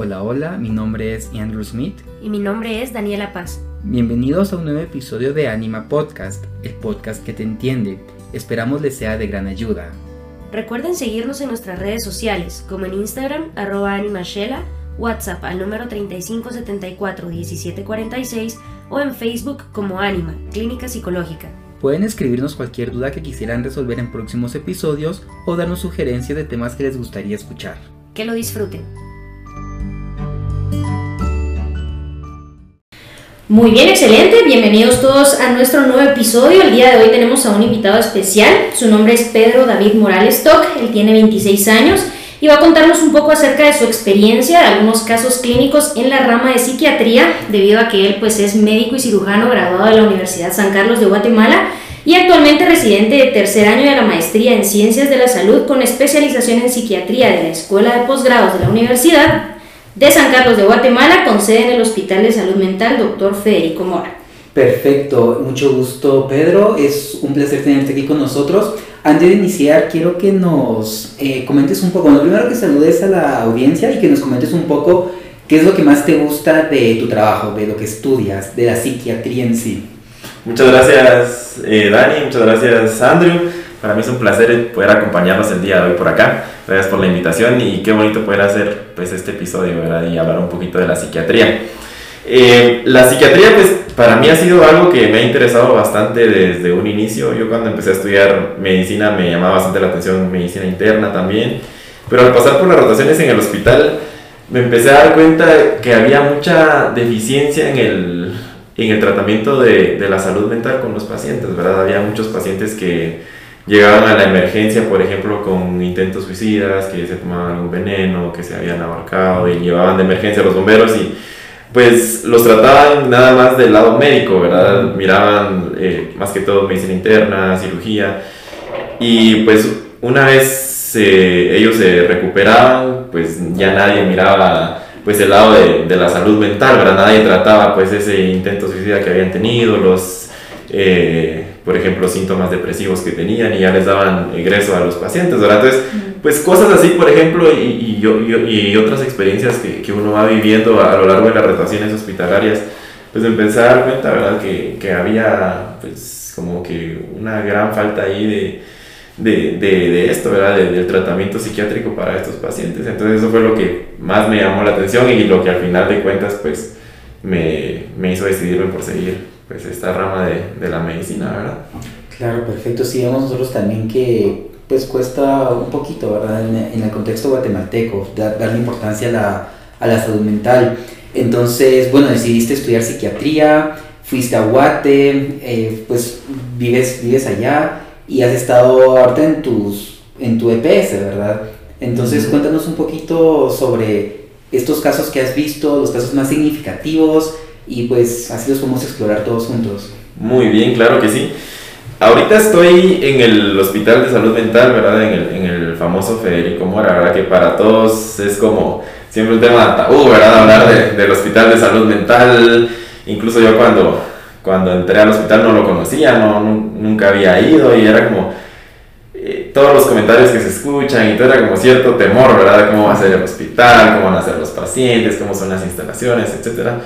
Hola, hola, mi nombre es Andrew Smith. Y mi nombre es Daniela Paz. Bienvenidos a un nuevo episodio de Anima Podcast, el podcast que te entiende. Esperamos les sea de gran ayuda. Recuerden seguirnos en nuestras redes sociales, como en Instagram, arroba animashela, WhatsApp al número 3574-1746 o en Facebook como Anima, Clínica Psicológica. Pueden escribirnos cualquier duda que quisieran resolver en próximos episodios o darnos sugerencias de temas que les gustaría escuchar. Que lo disfruten. Muy bien, excelente. Bienvenidos todos a nuestro nuevo episodio. El día de hoy tenemos a un invitado especial. Su nombre es Pedro David Morales Toc. Él tiene 26 años y va a contarnos un poco acerca de su experiencia, de algunos casos clínicos en la rama de psiquiatría, debido a que él pues es médico y cirujano graduado de la Universidad San Carlos de Guatemala y actualmente residente de tercer año de la maestría en Ciencias de la Salud con especialización en psiquiatría de la Escuela de Posgrados de la Universidad de San Carlos de Guatemala, con sede en el Hospital de Salud Mental Dr. Federico Mora. Perfecto, mucho gusto Pedro, es un placer tenerte aquí con nosotros. Antes de iniciar, quiero que nos eh, comentes un poco, bueno, primero que saludes a la audiencia y que nos comentes un poco qué es lo que más te gusta de tu trabajo, de lo que estudias, de la psiquiatría en sí. Muchas gracias eh, Dani, muchas gracias Andrew. Para mí es un placer poder acompañarnos el día de hoy por acá. Gracias por la invitación y qué bonito poder hacer pues, este episodio ¿verdad? y hablar un poquito de la psiquiatría. Eh, la psiquiatría pues para mí ha sido algo que me ha interesado bastante desde un inicio. Yo cuando empecé a estudiar medicina me llamaba bastante la atención medicina interna también. Pero al pasar por las rotaciones en el hospital me empecé a dar cuenta que había mucha deficiencia en el, en el tratamiento de, de la salud mental con los pacientes, ¿verdad? Había muchos pacientes que llegaban a la emergencia, por ejemplo, con intentos suicidas, que se tomaban un veneno, que se habían abarcado y llevaban de emergencia a los bomberos y pues los trataban nada más del lado médico, ¿verdad? Miraban eh, más que todo medicina interna, cirugía y pues una vez ellos se recuperaban, pues ya nadie miraba pues el lado de, de, la salud mental, ¿verdad? Nadie trataba pues ese intento suicida que habían tenido, los... Eh, por ejemplo, síntomas depresivos que tenían y ya les daban ingreso a los pacientes, ¿verdad? Entonces, pues cosas así, por ejemplo, y, y, yo, y otras experiencias que, que, uno va viviendo a lo largo de las rotaciones hospitalarias, pues empecé a dar cuenta, ¿verdad? Que, que había, pues, como que una gran falta ahí de, de, de, de, esto, ¿verdad? del tratamiento psiquiátrico para estos pacientes. Entonces eso fue lo que más me llamó la atención y lo que al final de cuentas pues me, me hizo decidirme por seguir pues esta rama de, de, la medicina, ¿verdad? Claro, perfecto. Sí, vemos nosotros también que pues cuesta un poquito, ¿verdad? En, en el contexto guatemalteco, dar, darle importancia a la, a la salud mental. Entonces, bueno, decidiste estudiar psiquiatría, fuiste a Guate, eh, pues vives, vives allá y has estado ahorita en, tus, en tu EPS, ¿verdad? Entonces, cuéntanos un poquito sobre estos casos que has visto, los casos más significativos, y pues así los podemos explorar todos juntos. Muy bien, claro que sí. Ahorita estoy en el Hospital de Salud Mental, ¿verdad? En el, en el famoso Federico Mora, ¿verdad? Que para todos es como siempre un tema tabú, ¿verdad? Hablar de, del Hospital de Salud Mental. Incluso yo cuando, cuando entré al hospital no lo conocía, no, nunca había ido y era como eh, todos los comentarios que se escuchan y todo era como cierto temor, ¿verdad? cómo va a ser el hospital, cómo van a ser los pacientes, cómo son las instalaciones, etcétera.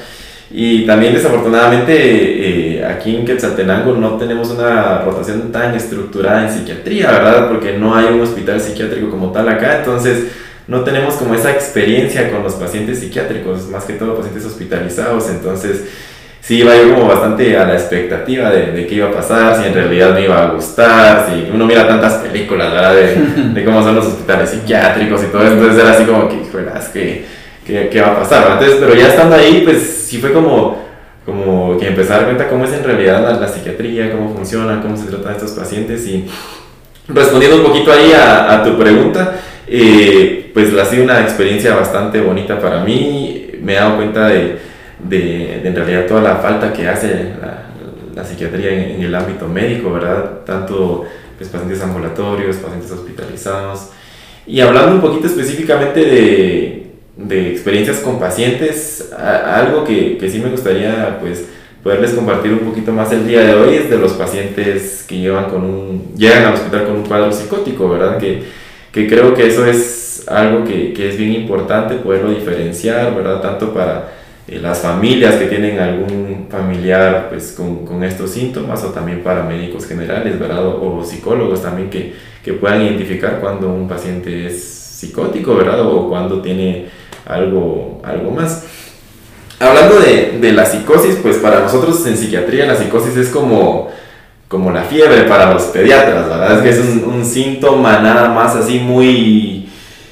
Y también desafortunadamente eh, aquí en Quetzaltenango no tenemos una rotación tan estructurada en psiquiatría, ¿verdad? Porque no hay un hospital psiquiátrico como tal acá, entonces no tenemos como esa experiencia con los pacientes psiquiátricos, más que todo pacientes hospitalizados, entonces sí iba yo como bastante a la expectativa de, qué iba a pasar, si en realidad me iba a gustar, si uno mira tantas películas, ¿verdad? De, de cómo son los hospitales psiquiátricos y todo eso, entonces era así como que, es que qué, qué, va a pasar. Entonces, pero ya estando ahí, pues sí fue como, como que empezar a dar cuenta cómo es en realidad la, la, psiquiatría, cómo funciona, cómo se tratan estos pacientes y respondiendo un poquito ahí a, a tu pregunta, eh, pues ha sido una experiencia bastante bonita para mí. Me he dado cuenta de, de, de en realidad toda la falta que hace la, la psiquiatría en, en, el ámbito médico, ¿verdad? Tanto pues, pacientes ambulatorios, pacientes hospitalizados. Y hablando un poquito específicamente de, de experiencias con pacientes, algo que, que, sí me gustaría pues poderles compartir un poquito más el día de hoy es de los pacientes que llevan con un, llegan al hospital con un cuadro psicótico, ¿verdad? Que, que creo que eso es algo que, que es bien importante poderlo diferenciar, ¿verdad? Tanto para eh, las familias que tienen algún familiar pues, con, con, estos síntomas o también para médicos generales, ¿verdad? O, psicólogos también que, que, puedan identificar cuando un paciente es psicótico, ¿verdad? O cuando tiene algo, algo más. Hablando de, de la psicosis, pues para nosotros en psiquiatría la psicosis es como como la fiebre para los pediatras, ¿verdad? Es que es un, un síntoma nada más así muy,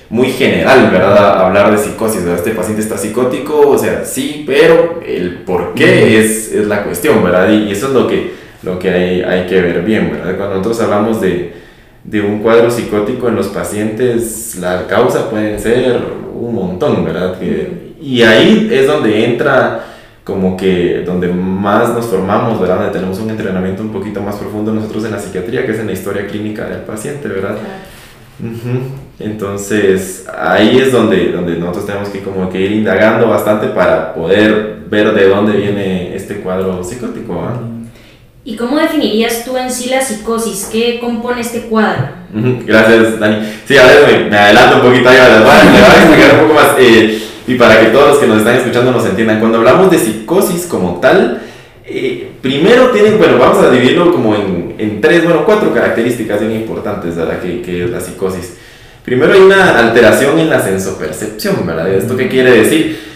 muy general, ¿verdad? Hablar de psicosis, ¿verdad? Este paciente está psicótico, o sea, sí, pero el por qué es, es la cuestión, ¿verdad? Y, eso es lo que, lo que hay, hay, que ver bien, ¿verdad? Cuando nosotros hablamos de, de un cuadro psicótico en los pacientes, la causa puede ser un montón, ¿verdad? y ahí es donde entra como que donde más nos formamos, ¿verdad? Donde tenemos un entrenamiento un poquito más profundo nosotros en la psiquiatría, que es en la historia clínica del paciente, ¿verdad? Entonces, ahí es donde, donde nosotros tenemos que como que ir indagando bastante para poder ver de dónde viene este cuadro psicótico. ¿Y cómo definirías tú en sí la psicosis? ¿Qué compone este cuadro? Gracias, Dani. Sí, a ver, me, adelanto un poquito ahí, me voy a explicar un poco más. Eh, y para que todos los que nos están escuchando nos entiendan, cuando hablamos de psicosis como tal, eh, primero tienen, bueno, vamos a dividirlo como en, en, tres, bueno, cuatro características bien importantes, ¿verdad? Que, que, es la psicosis. Primero hay una alteración en la sensopercepción, ¿verdad? ¿Esto qué quiere decir?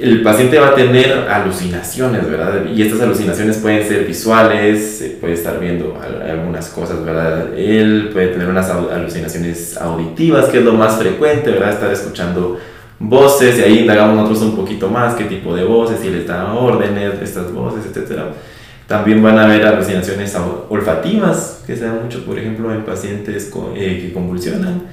El paciente va a tener alucinaciones, ¿verdad? Y estas alucinaciones pueden ser visuales, puede estar viendo algunas cosas, ¿verdad? Él puede tener unas alucinaciones auditivas, que es lo más frecuente, ¿verdad? Estar escuchando voces y ahí indagamos nosotros un poquito más qué tipo de voces, si les dan órdenes de estas voces, etc. También van a haber alucinaciones olfativas, que se dan mucho, por ejemplo, en pacientes eh, que convulsionan,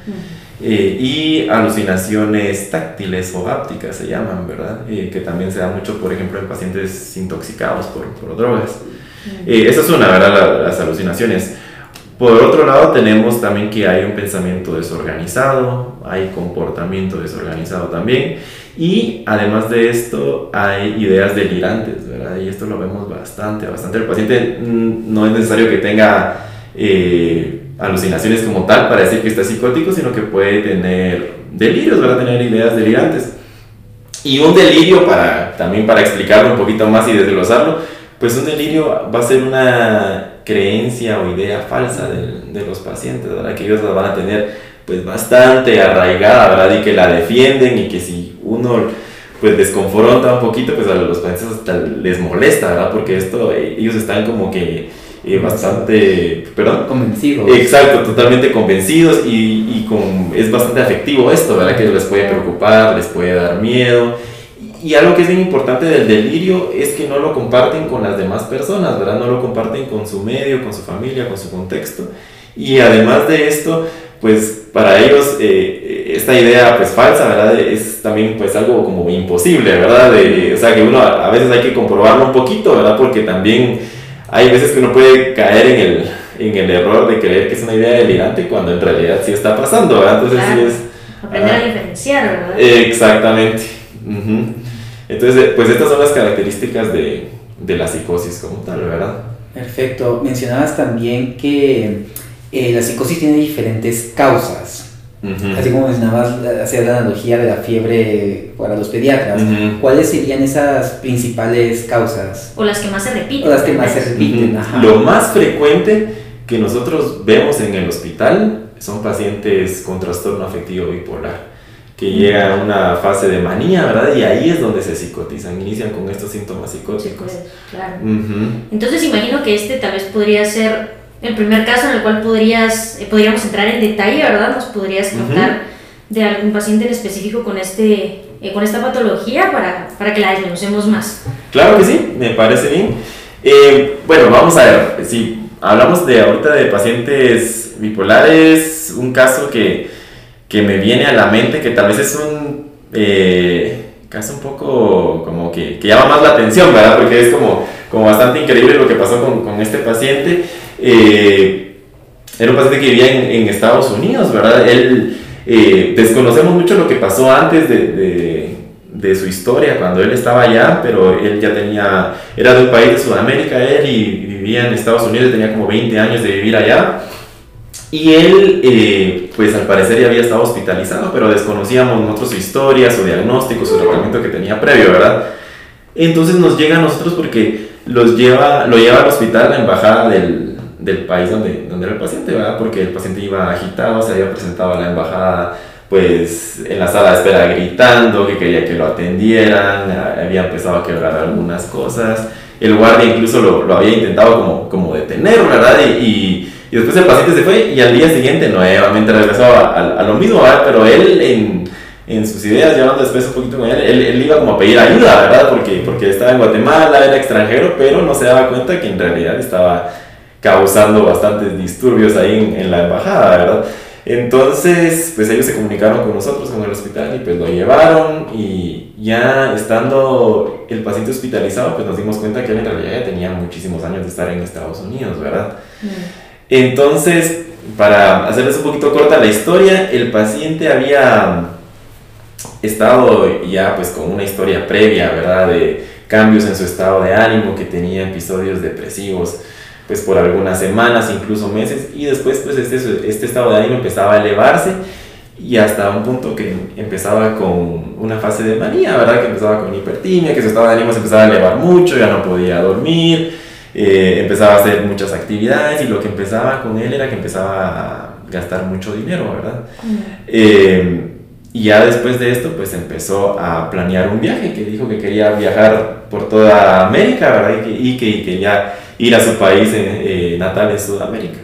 eh, y alucinaciones táctiles o hápticas se llaman, ¿verdad? Eh, que también se dan mucho, por ejemplo, en pacientes intoxicados por, por drogas. esa es una, ¿verdad? las alucinaciones. Por otro lado, tenemos también que hay un pensamiento desorganizado, hay comportamiento desorganizado también, y además de esto, hay ideas delirantes, ¿verdad? Y esto lo vemos bastante, bastante. El paciente mm, no es necesario que tenga eh, alucinaciones como tal para decir que está psicótico, sino que puede tener delirios, ¿verdad? Tener ideas delirantes. Y un delirio, para, también para explicarlo un poquito más y desglosarlo, pues un delirio va a ser una creencia o idea falsa de, de los pacientes, ¿verdad? Que ellos la van a tener pues bastante arraigada, ¿verdad? Y que la defienden y que si uno pues desconfronta un poquito, pues a los pacientes hasta les molesta, ¿verdad? Porque esto, ellos están como que eh, bastante, perdón. Convencidos. Exacto, totalmente convencidos y, y con, es bastante afectivo esto, ¿verdad? Que les puede preocupar, les puede dar miedo y algo que es bien importante del delirio es que no lo comparten con las demás personas, ¿verdad? No lo comparten con su medio, con su familia, con su contexto. Y además de esto, pues para ellos eh, esta idea pues falsa, ¿verdad? Es también pues algo como imposible, ¿verdad? o sea que uno a veces hay que comprobarlo un poquito, ¿verdad? Porque también hay veces que uno puede caer en el, en el error de creer que es una idea delirante cuando en realidad sí está pasando, ¿verdad? Entonces sí es... Aprender a diferenciar, ¿verdad? Exactamente. Entonces, pues estas son las características de, de la psicosis como tal, ¿verdad? Perfecto. Mencionabas también que eh, la psicosis tiene diferentes causas. Así como mencionabas, hacías la analogía de la fiebre para los pediatras. ¿Cuáles serían esas principales causas? O las que más se repiten. O las que más se repiten. Lo más frecuente que nosotros vemos en el hospital son pacientes con trastorno afectivo bipolar que llega a una fase de manía, ¿verdad? Y ahí es donde se psicotizan, inician con estos síntomas psicóticos. claro. Entonces imagino que este tal vez podría ser el primer caso en el cual podrías, eh, podríamos entrar en detalle, ¿verdad? Nos podrías contar de algún paciente en específico con, este, eh, con esta patología para, para que la desmenuzemos más. Claro que sí, me parece bien. Eh, bueno, vamos a ver, si hablamos de ahorita de pacientes bipolares, un caso que que me viene a la mente, que tal vez es un eh, caso un poco como que, que, llama más la atención, ¿verdad? Porque es como, como bastante increíble lo que pasó con, con este paciente. Eh, era un paciente que vivía en, en Estados Unidos, ¿verdad? Él, eh, desconocemos mucho lo que pasó antes de, de, de, su historia, cuando él estaba allá, pero él ya tenía, era de un país de Sudamérica, él, y vivía en Estados Unidos, tenía como 20 años de vivir allá. Y él, eh, pues al parecer ya había estado hospitalizado, pero desconocíamos nosotros su historia, su diagnóstico, su tratamiento que tenía previo, ¿verdad? Entonces nos llega a nosotros porque los lleva, lo lleva al hospital, la embajada del, del país donde, donde era el paciente, ¿verdad? Porque el paciente iba agitado, se había presentado a la embajada pues en la sala de espera gritando, que quería que lo atendieran, había empezado a quebrar algunas cosas. El guardia incluso lo, lo había intentado como, como detener, ¿verdad? Y, y, después el paciente se fue y al día siguiente nuevamente regresó a, a, lo mismo, ¿verdad? Pero él en, en, sus ideas, llevando después un poquito con él, él, él, iba como a pedir ayuda, ¿verdad? Porque, porque estaba en Guatemala, era extranjero, pero no se daba cuenta que en realidad estaba causando bastantes disturbios ahí en, en la embajada, ¿verdad? Entonces, pues ellos se comunicaron con nosotros, con el hospital, y pues lo llevaron y ya estando el paciente hospitalizado, pues nos dimos cuenta que él en realidad ya tenía muchísimos años de estar en Estados Unidos, ¿verdad? Mm. Entonces, para hacerles un poquito corta la historia, el paciente había estado ya pues con una historia previa, ¿verdad? De cambios en su estado de ánimo, que tenía episodios depresivos pues por algunas semanas, incluso meses, y después pues este, este estado de ánimo empezaba a elevarse y hasta un punto que empezaba con una fase de manía, ¿verdad? Que empezaba con hipertimia, que su estado de ánimo se empezaba a elevar mucho, ya no podía dormir, eh, empezaba a hacer muchas actividades y lo que empezaba con él era que empezaba a gastar mucho dinero, ¿verdad? Eh, y ya después de esto, pues empezó a planear un viaje, que dijo que quería viajar por toda América, ¿verdad? Y que, y que, ya ir a su país eh, natal en Sudamérica.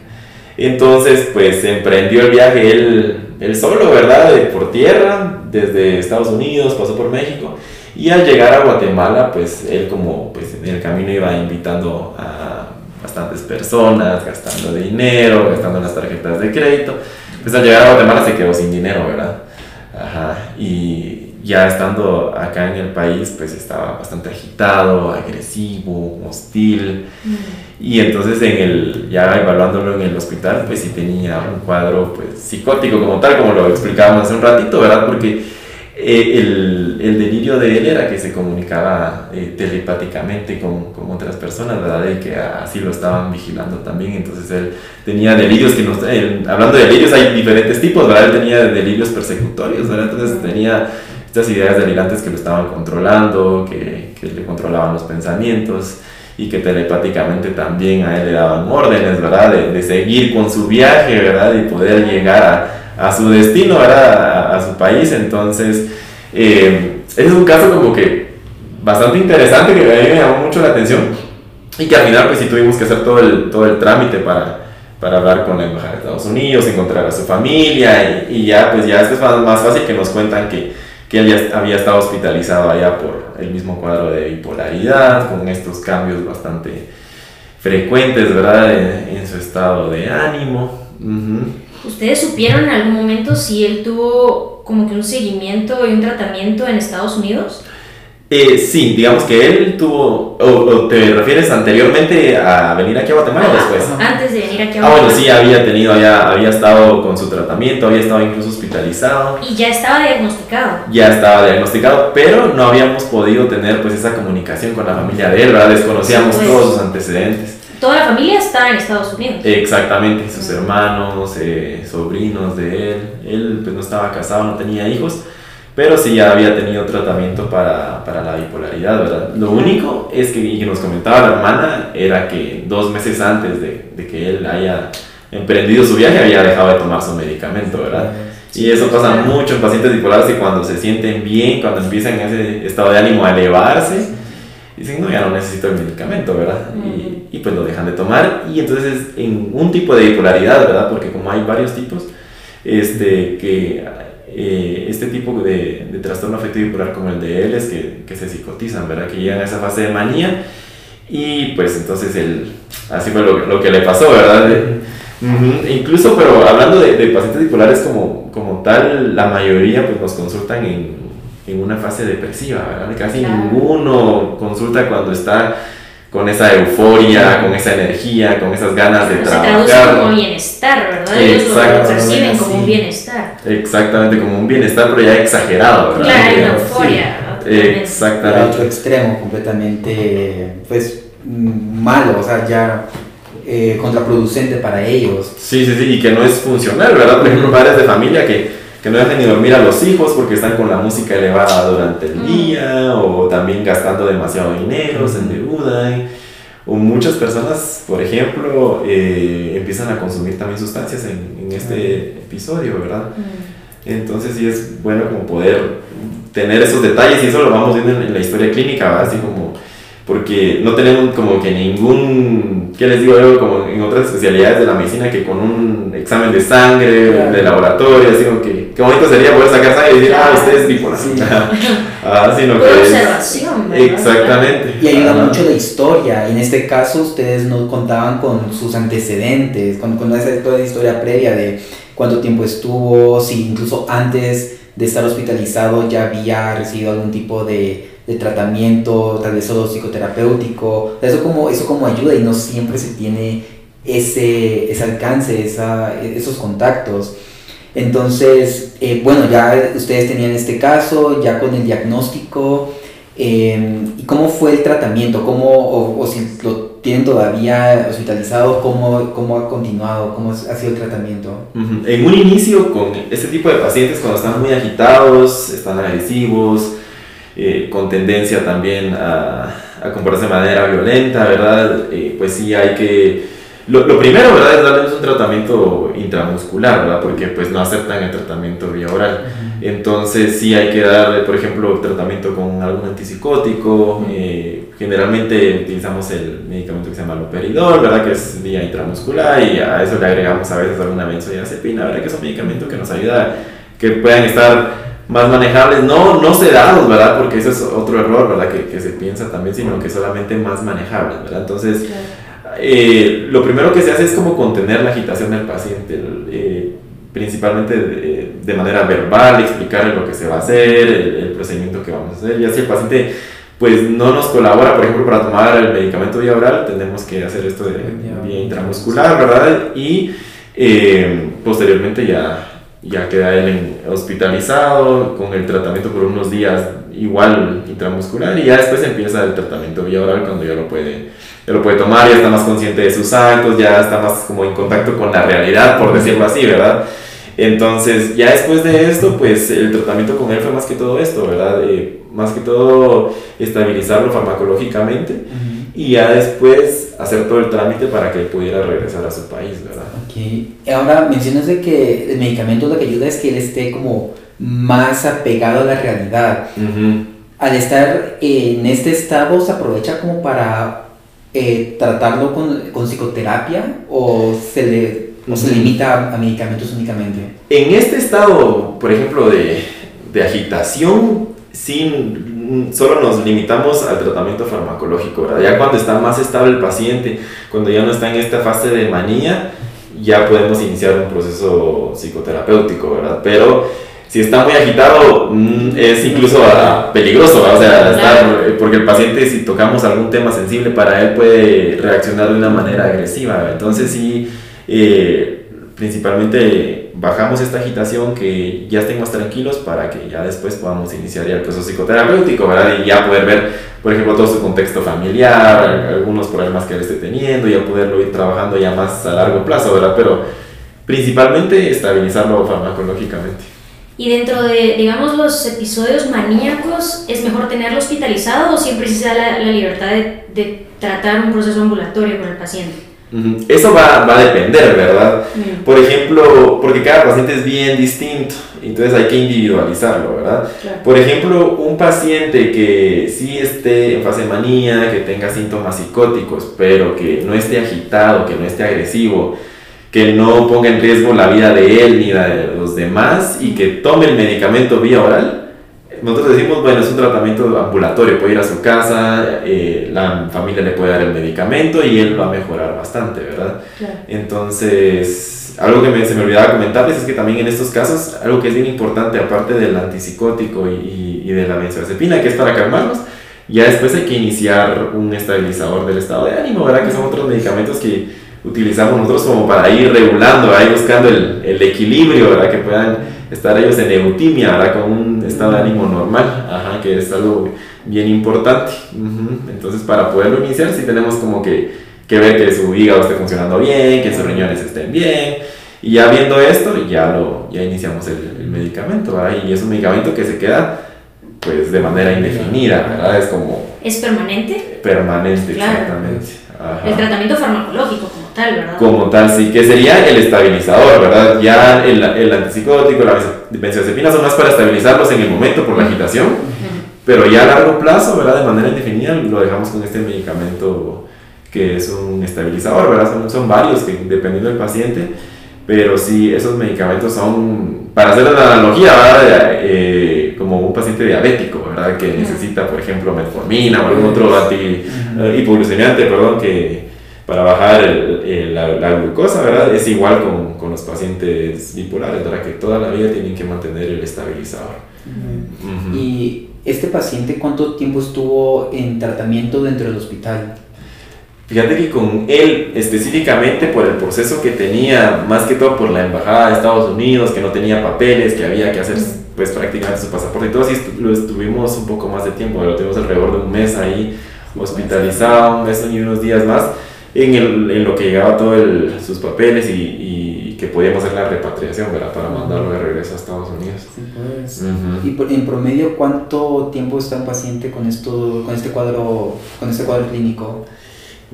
Entonces, pues emprendió el viaje él, él solo, ¿verdad? por tierra, desde Estados Unidos, pasó por México. Y al llegar a Guatemala, pues él como pues en el camino iba invitando a bastantes personas, gastando dinero, gastando las tarjetas de crédito. Pues al llegar a Guatemala se quedó sin dinero, ¿verdad? Ajá. Y ya estando acá en el país, pues estaba bastante agitado, agresivo, hostil. Mm. Y entonces en el, ya evaluándolo en el hospital, pues sí tenía un cuadro pues psicótico como tal, como lo explicábamos hace un ratito, ¿verdad? Porque eh, el, el, delirio de él era que se comunicaba eh, telepáticamente con, con, otras personas, ¿verdad? Y que así lo estaban vigilando también. Entonces él tenía delirios que nos... hablando de delirios hay diferentes tipos, ¿verdad? Él tenía delirios persecutorios, ¿verdad? Entonces tenía estas ideas delirantes que lo estaban controlando, que, que, le controlaban los pensamientos y que telepáticamente también a él le daban órdenes, ¿verdad? De, de seguir con su viaje, ¿verdad? Y poder llegar a, a su destino, ¿verdad? A, a su país. Entonces, eh, es un caso como que bastante interesante que a mí me llamó mucho la atención y que al final pues sí tuvimos que hacer todo el, todo el trámite para, para hablar con la Embajada de Estados Unidos, encontrar a su familia y, y ya pues ya es más fácil que nos cuentan que que él ya había estado hospitalizado allá por el mismo cuadro de bipolaridad, con estos cambios bastante frecuentes, ¿verdad?, en, su estado de ánimo. ¿Ustedes supieron en algún momento si él tuvo como que un seguimiento y un tratamiento en Estados Unidos? Eh, sí, digamos que él tuvo, o, te refieres anteriormente a venir aquí a Guatemala o después? Antes de venir aquí a Guatemala. Ah, bueno, sí, había tenido, había, había estado con su tratamiento, había estado incluso hospitalizado. Y ya estaba diagnosticado. Ya estaba diagnosticado, pero no habíamos podido tener pues esa comunicación con la familia de él, ¿verdad? Desconocíamos pues. todos sus antecedentes. Toda la familia está en Estados Unidos. Exactamente, sus hermanos, eh, sobrinos de él. Él pues no estaba casado, no tenía hijos pero sí ya había tenido tratamiento para, para la bipolaridad, ¿verdad? Lo único es que, y que nos comentaba la hermana, era que dos meses antes de, de, que él haya emprendido su viaje había dejado de tomar su medicamento, ¿verdad? y eso pasa mucho en pacientes bipolares y cuando se sienten bien, cuando empiezan ese estado de ánimo a elevarse, dicen, no, ya no necesito el medicamento, ¿verdad? y, y, pues lo dejan de tomar. Y entonces en un tipo de bipolaridad, ¿verdad? Porque como hay varios tipos, este, que eh, este tipo de, de, trastorno afectivo bipolar como el de él es que, que, se psicotizan, ¿verdad? Que llegan a esa fase de manía y pues entonces él, así fue lo, lo que le pasó, ¿verdad? Incluso, pero hablando de, de, pacientes bipolares como, como tal, la mayoría pues nos consultan en, en una fase depresiva, ¿verdad? Casi ninguno consulta cuando está con esa euforia, con esa energía, con esas ganas de trabajar. Se traduce como bienestar, ¿verdad? Ellos lo perciben como un bienestar. Exactamente, como un bienestar, pero ya exagerado, ¿verdad? Claro, una euforia. Exactamente. otro extremo completamente, pues, malo, o sea, ya eh, contraproducente para ellos. Sí, sí, sí, y que no es funcional, ¿verdad? Por ejemplo, padres de familia que, que no dejan ni dormir a los hijos porque están con la música elevada durante el día o también gastando demasiado dinero, se endeudan. O muchas personas, por ejemplo, eh, empiezan a consumir también sustancias en, en este episodio, ¿verdad? Entonces sí es bueno como poder tener esos detalles y eso lo vamos viendo en, la historia clínica, ¿verdad? así como porque no tenemos como que ningún, ¿qué les digo yo? Como en otras especialidades de la medicina que con un examen de sangre, de laboratorio, así como que, qué bonito sería poder sacar sangre y decir, ah, usted es bipolar. ah, sino que observación, ¿verdad? Exactamente. Y ayuda mucho la historia. En este caso, ustedes no contaban con sus antecedentes, con, con esa, toda la historia previa de cuánto tiempo estuvo, si incluso antes de estar hospitalizado ya había recibido algún tipo de de tratamiento, tal vez solo psicoterapéutico, eso como, eso como ayuda y no siempre se tiene ese, ese alcance, esa, esos contactos. Entonces, eh, bueno, ya ustedes tenían este caso, ya con el diagnóstico, em, ¿y cómo fue el tratamiento? ¿Cómo, o, si lo tienen todavía hospitalizado, cómo, cómo ha continuado? ¿Cómo ha sido el tratamiento? En un inicio, con este tipo de pacientes, cuando están muy agitados, están agresivos, eh, con tendencia también a, a, comportarse de manera violenta, ¿verdad? Eh, pues sí hay que... Lo, lo, primero, ¿verdad? Es darles un tratamiento intramuscular, ¿verdad? Porque pues no aceptan el tratamiento vía oral. Entonces sí hay que darle, por ejemplo, tratamiento con algún antipsicótico. Eh, generalmente utilizamos el medicamento que se llama loperidol, ¿verdad? Que es vía intramuscular y a eso le agregamos a veces alguna benzodiazepina, ¿verdad? Que es un medicamento que nos ayuda a que puedan estar más manejables, no, no sedados, ¿verdad? Porque ese es otro error, ¿verdad? Que, que se piensa también, sino que solamente más manejables, ¿verdad? Entonces, eh, lo primero que se hace es como contener la agitación del paciente, eh, principalmente de, de, manera verbal, explicarle lo que se va a hacer, el, procedimiento que vamos a hacer, y así el paciente pues no nos colabora, por ejemplo, para tomar el medicamento vía oral, tenemos que hacer esto de vía intramuscular, ¿verdad? Y eh, posteriormente ya ya queda él hospitalizado con el tratamiento por unos días igual intramuscular y ya después empieza el tratamiento vía oral cuando ya lo puede ya lo puede tomar, ya está más consciente de sus actos, ya está más como en contacto con la realidad, por decirlo así, ¿verdad? Entonces, ya después de esto, pues el tratamiento con él fue más que todo esto, ¿verdad? Eh, más que todo estabilizarlo farmacológicamente y ya después hacer todo el trámite para que él pudiera regresar a su país, ¿verdad? Ahora mencionas de que el medicamento lo que ayuda es que él esté como más apegado a la realidad. Al estar en este estado, ¿se aprovecha como para eh, tratarlo con, con, psicoterapia o se le, se limita a, medicamentos únicamente? En este estado, por ejemplo, de, de agitación, sin, solo nos limitamos al tratamiento farmacológico, ¿verdad? Ya cuando está más estable el paciente, cuando ya no está en esta fase de manía, ya podemos iniciar un proceso psicoterapéutico, ¿verdad? Pero si está muy agitado, mm, es incluso ah, peligroso, O sea, porque el paciente, si tocamos algún tema sensible para él, puede reaccionar de una manera agresiva. Entonces, sí, eh, principalmente bajamos esta agitación, que ya estemos tranquilos para que ya después podamos iniciar ya el proceso psicoterapéutico, ¿verdad? Y ya poder ver, por ejemplo, todo su contexto familiar, algunos problemas que él esté teniendo, ya poderlo ir trabajando ya más a largo plazo, ¿verdad? Pero principalmente estabilizarlo farmacológicamente. Y dentro de, digamos, los episodios maníacos, ¿es mejor tenerlo hospitalizado o siempre se da la, la libertad de, de tratar un proceso ambulatorio con el paciente? Eso va, va, a depender, ¿verdad? Por ejemplo, porque cada paciente es bien distinto, entonces hay que individualizarlo, ¿verdad? Por ejemplo, un paciente que sí esté en fase de manía, que tenga síntomas psicóticos, pero que no esté agitado, que no esté agresivo, que no ponga en riesgo la vida de él ni la de los demás y que tome el medicamento vía oral, nosotros decimos, bueno, es un tratamiento ambulatorio, puede ir a su casa, eh, la familia le puede dar el medicamento y él va a mejorar bastante, ¿verdad? Entonces, algo que me, se me olvidaba comentarles es que también en estos casos, algo que es bien importante, aparte del antipsicótico y, y de la benzodiazepina, que es para calmarnos, ya después hay que iniciar un estabilizador del estado de ánimo, ¿verdad? Que son otros medicamentos que utilizamos nosotros como para ir regulando, ahí buscando el, el equilibrio, ¿verdad? Que puedan estar ellos en eutimia, ¿verdad? Con un estado de ánimo normal, ajá, que es algo bien importante. Entonces, para poderlo iniciar, sí tenemos como que, que ver que su hígado esté funcionando bien, que sus riñones estén bien. Y ya viendo esto, ya, lo, ya iniciamos el, medicamento, Y es un medicamento que se queda pues de manera indefinida, ¿verdad? Es como... ¿Es permanente? Permanente, exactamente. El tratamiento farmacológico como tal, ¿verdad? Como tal, sí, que sería el estabilizador, ¿verdad? Ya el, el antipsicótico, la benzodiazepina son más para estabilizarlos en el momento por la agitación, pero ya a largo plazo, ¿verdad? De manera indefinida lo dejamos con este medicamento que es un estabilizador, ¿verdad? Son, son varios que dependiendo del paciente, pero sí, esos medicamentos son, para hacer la analogía, ¿verdad? Eh, como un paciente diabético, ¿verdad? Que necesita, por ejemplo, metformina o algún otro anti, uh hipoglucemiante, perdón, que para bajar el, la, glucosa, ¿verdad? Es igual con, con, los pacientes bipolares, ¿verdad? Que toda la vida tienen que mantener el estabilizador. ¿Y este paciente cuánto tiempo estuvo en tratamiento dentro del hospital? Fíjate que con él específicamente por el proceso que tenía, más que todo por la embajada de Estados Unidos, que no tenía papeles, que había que hacer pues prácticamente su pasaporte y todo, así lo estuvimos un poco más de tiempo, lo tuvimos alrededor de un mes ahí hospitalizado, un mes y unos días más, en, el, en lo que llegaba todos sus papeles y, y, que podíamos hacer la repatriación, ¿verdad? Para mandarlo de regreso a Estados Unidos. Sí, pues. ¿Y en promedio cuánto tiempo está un paciente con, esto, con, este, cuadro, con este cuadro clínico?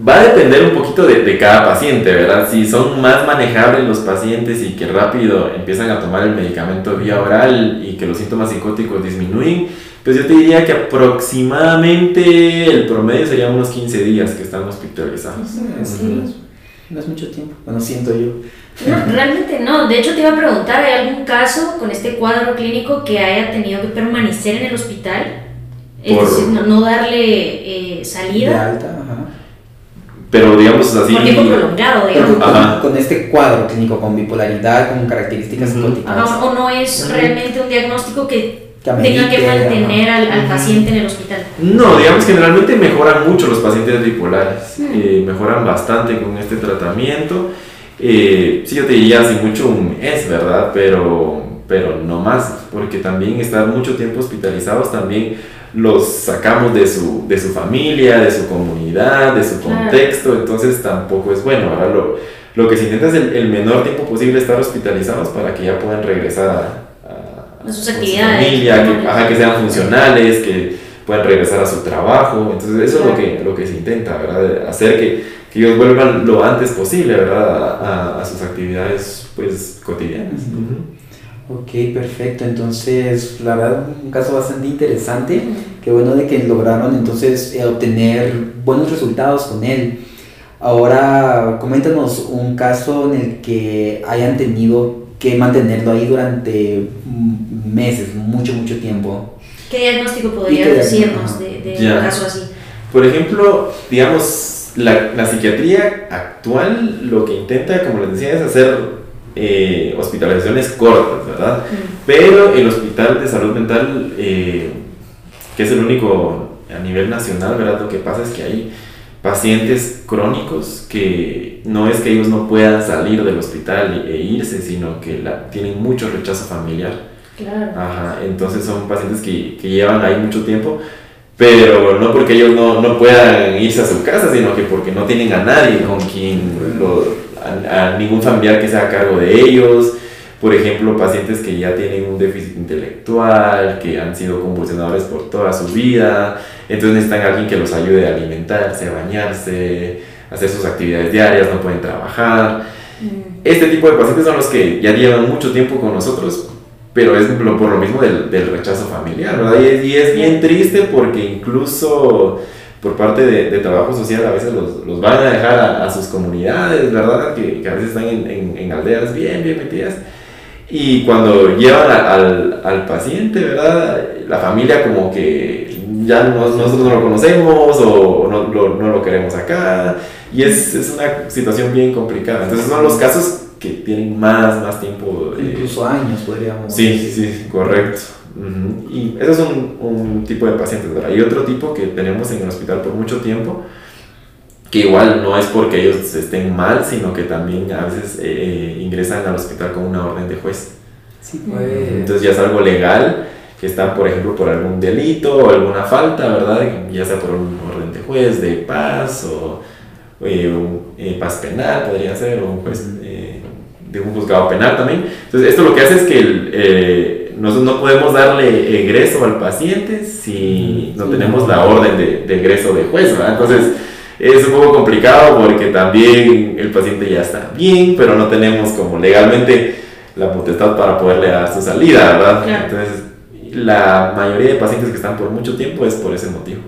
Va a depender un poquito de, de, cada paciente, ¿verdad? Si son más manejables los pacientes y que rápido empiezan a tomar el medicamento vía oral y que los síntomas psicóticos disminuyen, pues yo te diría que aproximadamente el promedio sería unos 15 días que están hospitalizados. No es mucho tiempo, bueno, siento yo. No, realmente no. De hecho, te iba a preguntar, ¿hay algún caso con este cuadro clínico que haya tenido que permanecer en el hospital? Es decir, no, darle eh, salida. De alta, ajá pero digamos así. Por tiempo prolongado, digamos. Con, con, este cuadro clínico, con bipolaridad, con características psicóticas. o no es realmente un diagnóstico que, tenga que mantener al, paciente en el hospital. No, digamos que generalmente mejoran mucho los pacientes bipolares, eh, mejoran bastante con este tratamiento. Eh, sí, yo te diría así mucho un es, ¿verdad? Pero, pero no más, porque también estar mucho tiempo hospitalizados también los sacamos de su, de su familia, de su comunidad, de su contexto, entonces tampoco es bueno, ¿verdad? Lo, lo, que se intenta es el, menor tiempo posible estar hospitalizados para que ya puedan regresar a, sus actividades. Su familia, que, que sean funcionales, que puedan regresar a su trabajo, entonces eso es lo que, lo que se intenta, ¿verdad? Hacer que, que ellos vuelvan lo antes posible, ¿verdad? A, a sus actividades pues cotidianas. Ok, perfecto. Entonces, la verdad, un caso bastante interesante. Qué bueno de que lograron entonces eh, obtener buenos resultados con él. Ahora, coméntanos un caso en el que hayan tenido que mantenerlo ahí durante meses, mucho, mucho tiempo. ¿Qué diagnóstico podría decirnos de, un caso así? Por ejemplo, digamos, la, la psiquiatría actual lo que intenta, como les decía, es hacer eh, hospitalizaciones cortas, ¿verdad? Pero el Hospital de Salud Mental, eh, que es el único a nivel nacional, ¿verdad? Lo que pasa es que hay pacientes crónicos que no es que ellos no puedan salir del hospital e irse, sino que la, tienen mucho rechazo familiar. Claro. Ajá, entonces son pacientes que, que llevan ahí mucho tiempo pero no porque ellos no, no, puedan irse a su casa, sino que porque no tienen a nadie con quien lo, a, ningún familiar que sea a cargo de ellos. Por ejemplo, pacientes que ya tienen un déficit intelectual, que han sido convulsionadores por toda su vida, entonces necesitan a alguien que los ayude a alimentarse, a bañarse, a hacer sus actividades diarias, no pueden trabajar. Mm. Este tipo de pacientes son los que ya llevan mucho tiempo con nosotros, pero es por lo mismo del, del rechazo familiar, ¿verdad? Y y es bien triste porque incluso por parte de, de, trabajo social a veces los, los van a dejar a, sus comunidades, ¿verdad? Que, que, a veces están en, en, en, aldeas bien, bien metidas. Y cuando llevan al, al, paciente, ¿verdad? La familia como que ya nosotros no lo conocemos o no, lo, no lo queremos acá. Y es, es, una situación bien complicada. Entonces son los casos que tienen más, más tiempo. Incluso años, podríamos Sí, sí, sí, correcto. Y ese es un, un, tipo de pacientes, ¿verdad? Y otro tipo que tenemos en el hospital por mucho tiempo, que igual no es porque ellos estén mal, sino que también a veces eh, ingresan al hospital con una orden de juez. Sí, pues. Entonces ya es algo legal, que están, por ejemplo, por algún delito o alguna falta, ¿verdad? Ya sea por un orden de juez, de paz o eh, un eh, paz penal, podría ser, o un juez eh, de un juzgado penal también. Entonces, esto lo que hace es que el, nosotros no podemos darle egreso al paciente si no tenemos la orden de, de egreso de juez, ¿verdad? Entonces, es un poco complicado porque también el paciente ya está bien, pero no tenemos como legalmente la potestad para poderle dar su salida, ¿verdad? Entonces, la mayoría de pacientes que están por mucho tiempo es por ese motivo.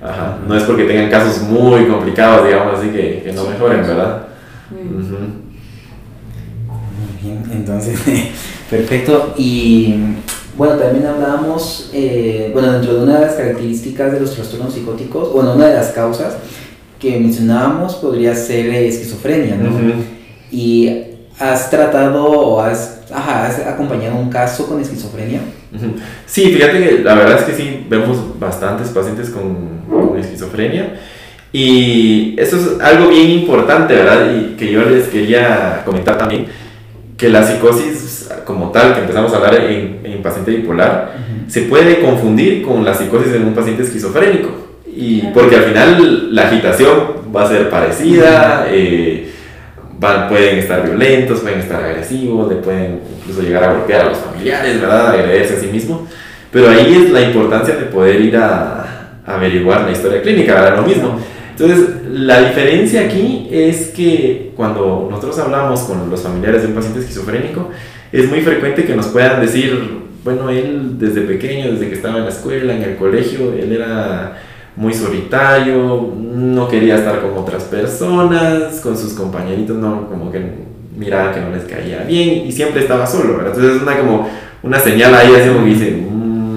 Ajá. No es porque tengan casos muy complicados, digamos así, que, que no mejoren, ¿verdad? Muy bien, entonces, perfecto. Y bueno, también hablábamos, eh, bueno, dentro de una de las características de los trastornos psicóticos, bueno, una de las causas que mencionábamos podría ser esquizofrenia, ¿no? Y has tratado o has, ajá, has acompañado un caso con esquizofrenia. Sí, fíjate que la verdad es que sí, vemos bastantes pacientes con, con esquizofrenia. Y eso es algo bien importante, ¿verdad? Y que yo les quería comentar también, que la psicosis como tal, que empezamos a hablar en, en paciente bipolar, se puede confundir con la psicosis en un paciente esquizofrénico. Y porque al final la agitación va a ser parecida, eh, van, pueden estar violentos, pueden estar agresivos, le pueden incluso llegar a golpear a los familiares, ¿verdad? Agredirse a sí mismo. Pero ahí es la importancia de poder ir a, a averiguar la historia clínica, ¿verdad? Lo mismo. Entonces, la diferencia aquí es que cuando nosotros hablamos con los familiares de un paciente esquizofrénico, es muy frecuente que nos puedan decir, bueno, él desde pequeño, desde que estaba en la escuela, en el colegio, él era muy solitario, no quería estar con otras personas, con sus compañeritos, no, como que miraba que no les caía bien y siempre estaba solo, ¿verdad? Entonces es una como una señal ahí así como que dice,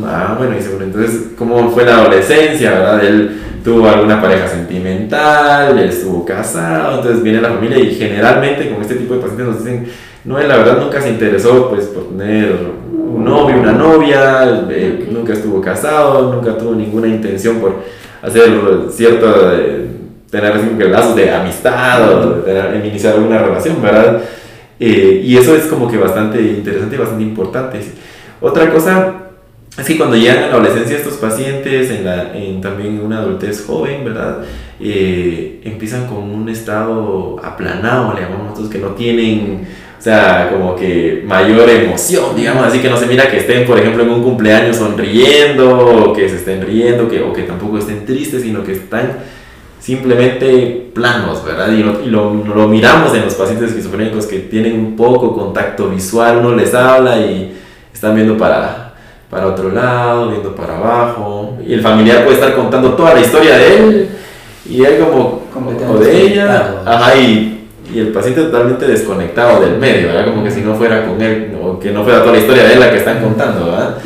ah, bueno, y seguro, entonces, ¿cómo fue la adolescencia, verdad? Él tuvo alguna pareja sentimental, él estuvo casado, entonces viene la familia y generalmente con este tipo de pacientes nos dicen, no, él la verdad nunca se interesó pues por tener un novio, una novia, eh, nunca estuvo casado, nunca tuvo ninguna intención por hacer cierto, eh, tener así como lazos de amistad o tener, iniciar alguna relación, ¿verdad? Eh, y eso es como que bastante interesante y bastante importante. Otra cosa que cuando llegan a la adolescencia estos pacientes, en, la, en también una adultez joven, ¿verdad? Eh, empiezan con un estado aplanado, le llamamos nosotros, que no tienen o sea, como que mayor emoción, digamos, así que no se mira que estén, por ejemplo, en un cumpleaños sonriendo, o que se estén riendo, que, o que tampoco estén tristes, sino que están simplemente planos, ¿verdad? Y, lo, y lo, lo, miramos en los pacientes esquizofrénicos que tienen un poco contacto visual, uno les habla y están viendo para, para otro lado, viendo para abajo, y el familiar puede estar contando toda la historia de él, y él como, como de ella, ajá, y y el paciente totalmente desconectado del medio, ¿verdad? Como que si no fuera con él, o que no fuera toda la historia de él la que están contando, ¿verdad?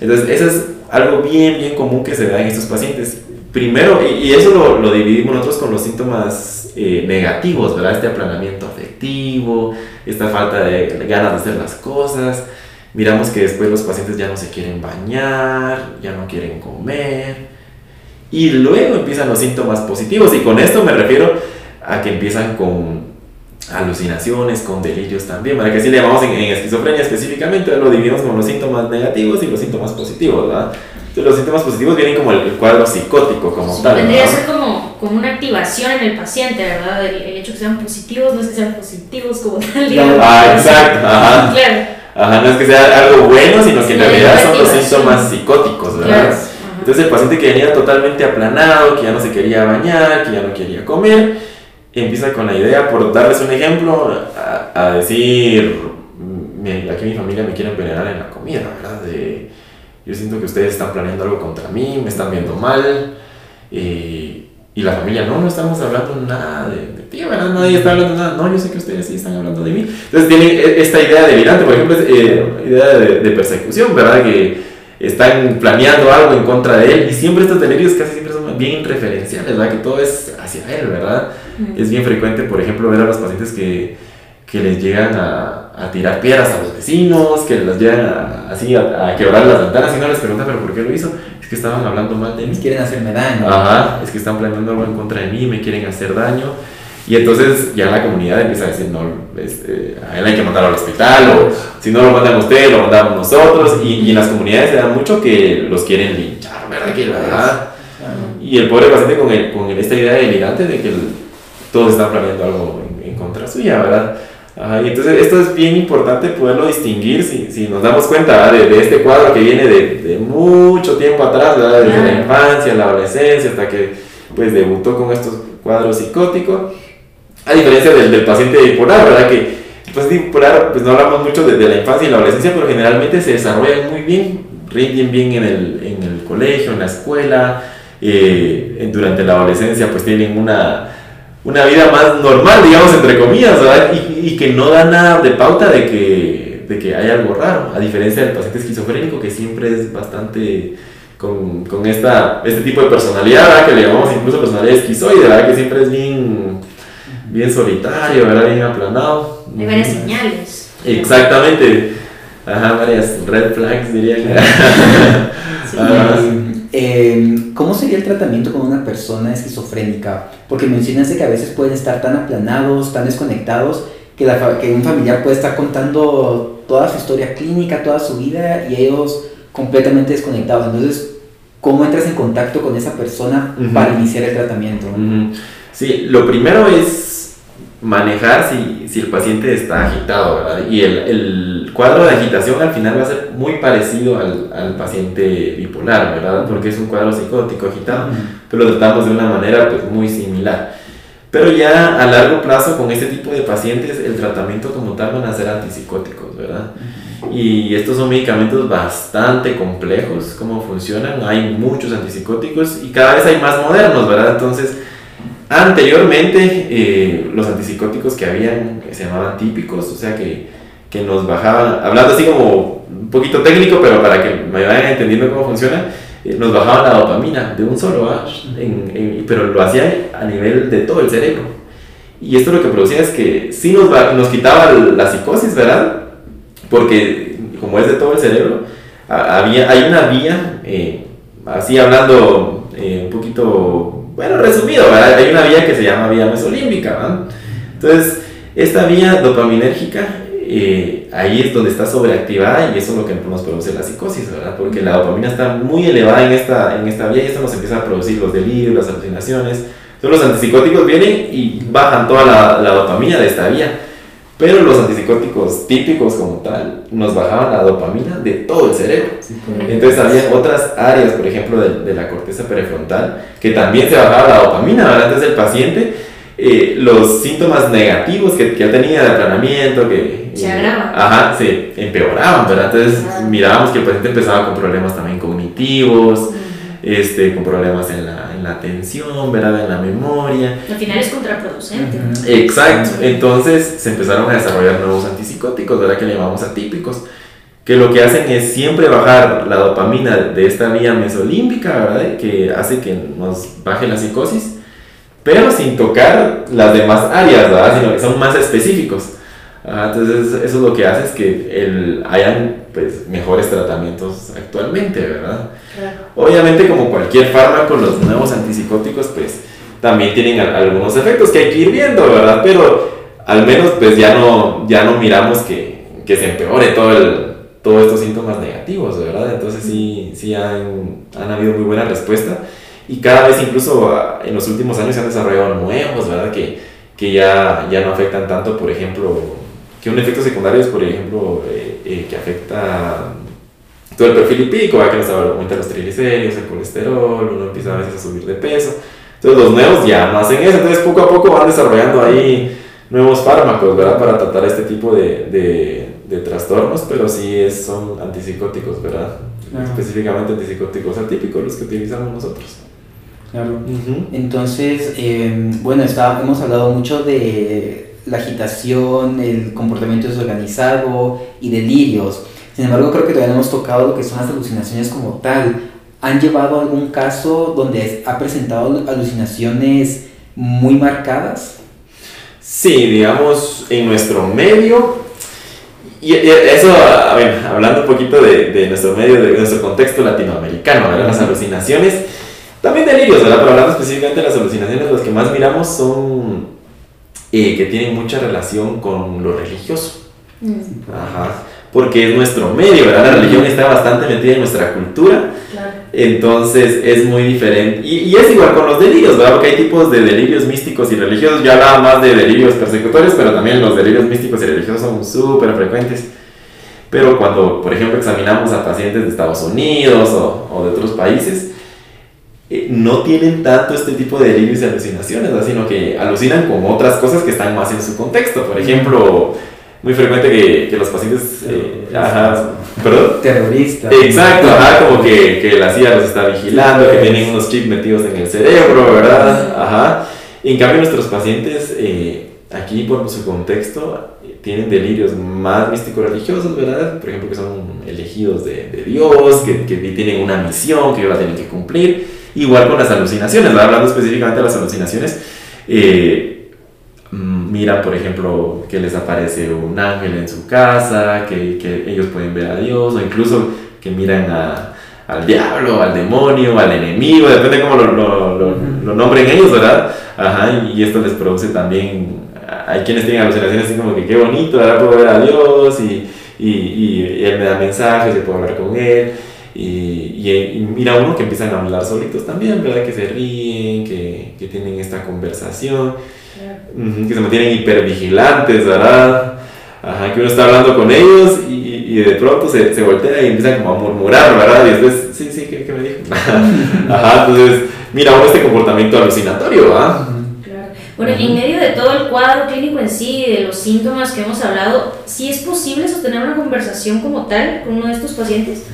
Entonces, eso es algo bien, bien común que se da en estos pacientes. Primero, y, eso lo, lo, dividimos nosotros con los síntomas eh, negativos, ¿verdad? Este aplanamiento afectivo, esta falta de ganas de hacer las cosas. Miramos que después los pacientes ya no se quieren bañar, ya no quieren comer. Y luego empiezan los síntomas positivos, y con esto me refiero a que empiezan con alucinaciones, con delirios también, ¿verdad? Que así le llamamos en, esquizofrenia específicamente, lo dividimos con los síntomas negativos y los síntomas positivos, ¿verdad? Entonces los síntomas positivos vienen como el, cuadro psicótico como tal. Tendría que ser como, como una activación en el paciente, ¿verdad? El, hecho que sean positivos, no es que sean positivos como tal. Ah, exacto, ajá. Claro. Ajá, no es que sea algo bueno, sino que en realidad son los síntomas psicóticos, ¿verdad? Claro. Entonces el paciente que venía totalmente aplanado, que ya no se quería bañar, que ya no quería comer, empieza con la idea, por darles un ejemplo, a, decir, aquí mi familia me quiere envenenar en la comida, ¿verdad? De, yo siento que ustedes están planeando algo contra mí, me están viendo mal, y, y la familia, no, no estamos hablando nada de, de, ti, ¿verdad? Nadie está hablando nada, no, yo sé que ustedes sí están hablando de mí. Entonces tienen e, esta idea delirante, por ejemplo, eh, idea de, de, persecución, ¿verdad? Que están planeando algo en contra de él, y siempre estos delirios casi siempre son bien referenciales, ¿verdad? Que todo es hacia él, ¿verdad? Es bien frecuente, por ejemplo, ver a los pacientes que, que les llegan a, a, tirar piedras a los vecinos, que les llegan a, así a, quebrar las ventanas y no les preguntan, pero ¿por qué lo hizo? Que estaban hablando mal de mí. quieren hacerme daño. Ajá, es que están planeando algo en contra de mí, me quieren hacer daño. Y entonces ya la comunidad empieza a decir, no, este, a él hay que mandarlo al hospital, o si no lo mandan usted, lo mandamos nosotros. Y, y en las comunidades se da mucho que los quieren linchar, ¿verdad? Que, ¿verdad? Y el pobre paciente con, el, con esta idea delirante de que el, todos están planeando algo en, contra suya, ¿verdad? Y entonces esto es bien importante poderlo distinguir si, si nos damos cuenta de, de, este cuadro que viene de, de mucho tiempo atrás, ¿verdad? desde la infancia, la adolescencia, hasta que pues debutó con estos cuadros psicóticos, a diferencia del, del paciente bipolar, ¿verdad? Que paciente bipolar, pues no hablamos mucho de, de, la infancia y la adolescencia, pero generalmente se desarrollan muy bien, rinden bien en el, en el colegio, en la escuela, eh, durante la adolescencia pues tienen una una vida más normal, digamos, entre comillas, ¿verdad? Y, y, que no da nada de pauta de que, de que hay algo raro, a diferencia del paciente esquizofrénico que siempre es bastante con, con esta, este tipo de personalidad, ¿verdad? Que le llamamos incluso personalidad esquizoide, ¿verdad? Que siempre es bien, bien solitario, ¿verdad? Bien aplanado. Hay varias señales. Exactamente. Ajá, varias red flags diría que. sí, Em, ¿Cómo sería el tratamiento con una persona esquizofrénica? Porque mencionas que a veces pueden estar tan aplanados, tan desconectados, que, la, que un familiar puede estar contando toda su historia clínica, toda su vida, y ellos completamente desconectados. Entonces, ¿cómo entras en contacto con esa persona para iniciar el tratamiento? Sí, lo primero es manejar si, si el paciente está agitado, ¿verdad? Y el, el cuadro de agitación al final va a ser muy parecido al, al paciente bipolar, ¿verdad? Porque es un cuadro psicótico agitado, pero lo tratamos de una manera pues, muy similar. Pero ya a largo plazo con este tipo de pacientes el tratamiento como tal van a ser antipsicóticos, ¿verdad? Y estos son medicamentos bastante complejos, cómo funcionan, hay muchos antipsicóticos y cada vez hay más modernos, ¿verdad? Entonces, anteriormente eh, los antipsicóticos que habían, se llamaban típicos, o sea que que nos bajaban, hablando así como un poquito técnico, pero para que me vayan entendiendo cómo funciona, eh, nos bajaban la dopamina de un solo, en, pero lo hacían a nivel de todo el cerebro. Y esto lo que producía es que sí nos, nos quitaba la psicosis, ¿verdad? Porque como es de todo el cerebro, había, hay una vía, eh, así hablando eh, un poquito, bueno, resumido, ¿verdad? Hay una vía que se llama vía mesolímbica, ¿verdad? Entonces, esta vía dopaminérgica eh, ahí es donde está sobreactivada y eso es lo que nos produce la psicosis, ¿verdad? Porque la dopamina está muy elevada en esta, en esta vía y esto nos empieza a producir los delirios, las alucinaciones. Entonces los antipsicóticos vienen y bajan toda la, la dopamina de esta vía. Pero los antipsicóticos típicos como tal nos bajaban la dopamina de todo el cerebro. Entonces había otras áreas, por ejemplo, de, de, la corteza prefrontal, que también se bajaba la dopamina, ¿verdad? Entonces el paciente, eh, los síntomas negativos que, que tenía de aplanamiento, que se agrava. Ajá, se empeoraban, ¿verdad? Entonces mirábamos que el paciente empezaba con problemas también cognitivos, este, con problemas en la, en la atención, ¿verdad? En la memoria. Al final es contraproducente. Exacto. Entonces se empezaron a desarrollar nuevos antipsicóticos, ¿verdad? Que le llamamos atípicos que lo que hacen es siempre bajar la dopamina de esta vía mesolímbica, ¿verdad? Que hace que nos baje la psicosis, pero sin tocar las demás áreas, ¿verdad? Sino que son más específicos entonces eso es lo que hace es que el, hayan pues, mejores tratamientos actualmente, ¿verdad? Obviamente como cualquier fármaco, los nuevos antipsicóticos pues también tienen algunos efectos que hay que ir viendo, ¿verdad? Pero al menos pues ya no, ya no miramos que, que se empeore todo el, todos estos síntomas negativos, ¿verdad? Entonces sí, sí han, han habido muy buena respuesta y cada vez incluso ah, en los últimos años se han desarrollado nuevos, ¿verdad? Que, que ya, ya no afectan tanto, por ejemplo, que un efecto secundario es, por ejemplo, eh, eh, que afecta todo el perfil lipídico, que nos aumenta los triglicéridos, el colesterol, uno empieza a veces a subir de peso. Entonces los nuevos ya no hacen eso, entonces poco a poco van desarrollando ahí nuevos fármacos, ¿verdad? Para tratar este tipo de, de, de trastornos, pero sí es, son antipsicóticos, ¿verdad? Específicamente antipsicóticos atípicos los que utilizamos nosotros. Claro. Entonces, eh, bueno, está, hemos hablado mucho de la agitación, el comportamiento desorganizado y delirios. Sin embargo, creo que todavía no hemos tocado lo que son las alucinaciones como tal. ¿Han llevado algún caso donde ha presentado alucinaciones muy marcadas? Sí, digamos, en nuestro medio, y eso, hablando un poquito de, de, nuestro medio, de nuestro contexto latinoamericano, ¿verdad? las alucinaciones, también delirios, ¿verdad? pero hablando específicamente de las alucinaciones, los que más miramos son que tienen mucha relación con lo religioso. Mm. Ajá. porque es nuestro medio, ¿verdad? La religión está bastante metida en nuestra cultura. Entonces es muy diferente. Y, es igual con los delirios, ¿verdad? Porque hay tipos de delirios místicos y religiosos. Yo hablaba más de delirios persecutorios, pero también los delirios místicos y religiosos son súper frecuentes. Pero cuando, por ejemplo, examinamos a pacientes de Estados Unidos o, o de otros países, eh, no tienen tanto este tipo de delirios y alucinaciones, sino que alucinan con otras cosas que están más en su contexto. Por ejemplo, muy frecuente que, que los pacientes... Eh, ajá, ¿Perdón? Terroristas. Exacto, ajá, como que, que, la CIA los está vigilando, que tienen unos chips metidos en el cerebro, ¿verdad? Ajá. en cambio nuestros pacientes, eh, aquí por su contexto, tienen delirios más místico-religiosos, ¿verdad? Por ejemplo, que son elegidos de, de Dios, que, que, tienen una misión que ellos la tienen que cumplir. Igual con las alucinaciones, ¿verdad? hablando específicamente de las alucinaciones. Eh, mira, por ejemplo, que les aparece un ángel en su casa, que, que ellos pueden ver a Dios, o incluso que miran a, al diablo, al demonio, al enemigo, depende cómo lo, lo, lo, nombren ellos, ¿verdad? Ajá, y, esto les produce también, hay quienes tienen alucinaciones así como que qué bonito, ahora puedo ver a Dios y, y, y, él me da mensajes, y puedo hablar con él. Y, y, mira uno que empiezan a hablar solitos también, ¿verdad? Que se ríen, que, que tienen esta conversación que se mantienen hipervigilantes, ¿verdad? Ajá, que uno está hablando con ellos y, y de pronto se, se, voltea y empieza como a murmurar, ¿verdad? Y después, sí, sí, ¿qué, qué me dijo? Ajá, entonces, mira uno este comportamiento alucinatorio, ¿verdad? Claro. Bueno, en medio de todo el cuadro clínico en sí, de los síntomas que hemos hablado, ¿sí es posible sostener una conversación como tal con uno de estos pacientes?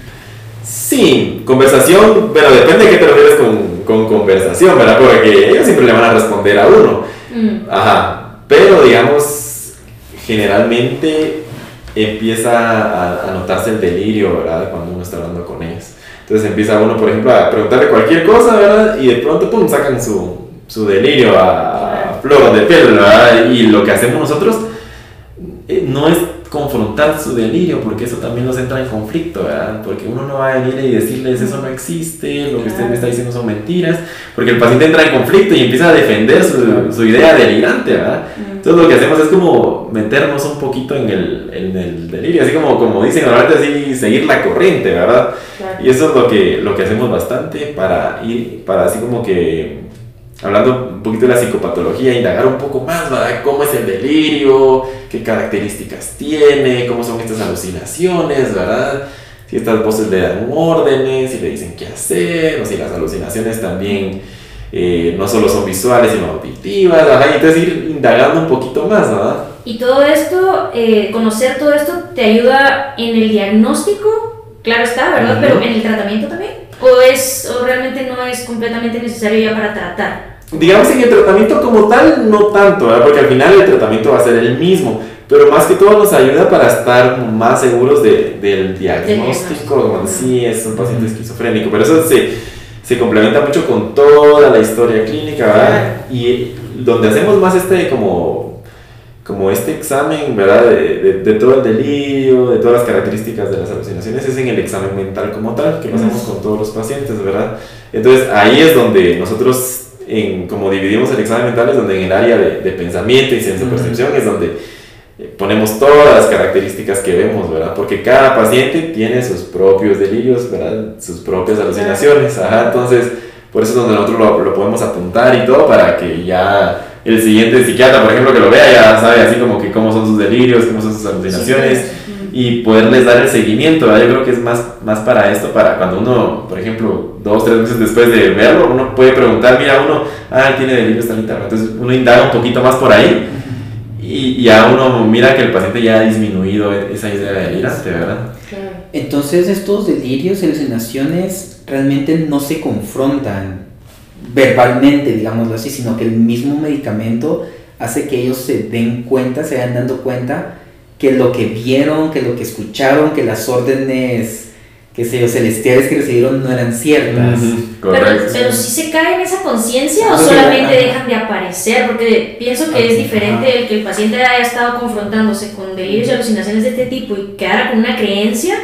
Sí, conversación, pero depende de qué te refieres con, con conversación, ¿verdad? Porque ellos siempre le van a responder a uno. Mm. Ajá, pero digamos, generalmente empieza a, notarse el delirio, ¿verdad? Cuando uno está hablando con ellos. Entonces empieza uno, por ejemplo, a preguntarle cualquier cosa, ¿verdad? Y de pronto, pum, sacan su, su delirio a, a flor de piel, ¿verdad? Y lo que hacemos nosotros eh, no es confrontar su delirio, porque eso también nos entra en conflicto, ¿verdad? Porque uno no va a venir y decirles eso no existe, lo que usted me está diciendo son mentiras, porque el paciente entra en conflicto y empieza a defender su, su idea delirante, ¿verdad? Entonces lo que hacemos es como meternos un poquito en el, en el delirio, así como, como dicen normalmente, así seguir la corriente, ¿verdad? Y eso es lo que, lo que hacemos bastante para ir, para así como que hablando un poquito de la psicopatología, indagar un poco más, ¿verdad? ¿Cómo es el delirio? ¿Qué características tiene? ¿Cómo son estas alucinaciones, ¿verdad? Si estas voces le dan órdenes, si le dicen qué hacer, o si las alucinaciones también eh, no solo son visuales, sino auditivas, ¿verdad? Y entonces ir indagando un poquito más, ¿verdad? Y todo esto, eh, conocer todo esto, te ayuda en el diagnóstico, claro está, ¿verdad? Pero en el tratamiento también. ¿O, es, ¿O realmente no es completamente necesario ya para tratar? digamos en el tratamiento como tal, no tanto, ¿verdad? porque al final el tratamiento va a ser el mismo, pero más que todo nos ayuda para estar más seguros de, del diagnóstico, como es un paciente esquizofrénico, pero eso se, se complementa mucho con toda la historia clínica, ¿verdad? Y donde hacemos más este como, como este examen, ¿verdad? De, de, todo el delirio, de todas las características de las alucinaciones, es en el examen mental como tal, que lo hacemos con todos los pacientes, ¿verdad? Entonces ahí es donde nosotros en, como dividimos el examen mental, es donde en el área de, de pensamiento y ciencia de percepción es donde eh, ponemos todas las características que vemos, ¿verdad? Porque cada paciente tiene sus propios delirios, ¿verdad? Sus propias alucinaciones, ajá, entonces por eso es donde nosotros lo, lo, podemos apuntar y todo para que ya el siguiente psiquiatra, por ejemplo, que lo vea, ya sabe así como que cómo son sus delirios, cómo son sus alucinaciones y poderles dar el seguimiento, ¿verdad? Yo creo que es más, más para esto, para cuando uno, por ejemplo, dos, tres meses después de verlo, uno puede preguntar, mira, uno, ah, tiene delirios tal entonces uno indaga un poquito más por ahí y ya uno mira que el paciente ya ha disminuido esa idea de delirante, ¿verdad? Entonces estos delirios, alucinaciones, realmente no se confrontan verbalmente, digámoslo así, sino que el mismo medicamento hace que ellos se den cuenta, se vayan dando cuenta que lo que vieron, que lo que escucharon, que las órdenes que sé yo, celestiales que recibieron no eran ciertas. pero, pero si se cae en esa conciencia o solamente dejan de aparecer, porque pienso que es diferente el que el paciente haya estado confrontándose con delirios y alucinaciones de este tipo y quedara con una creencia,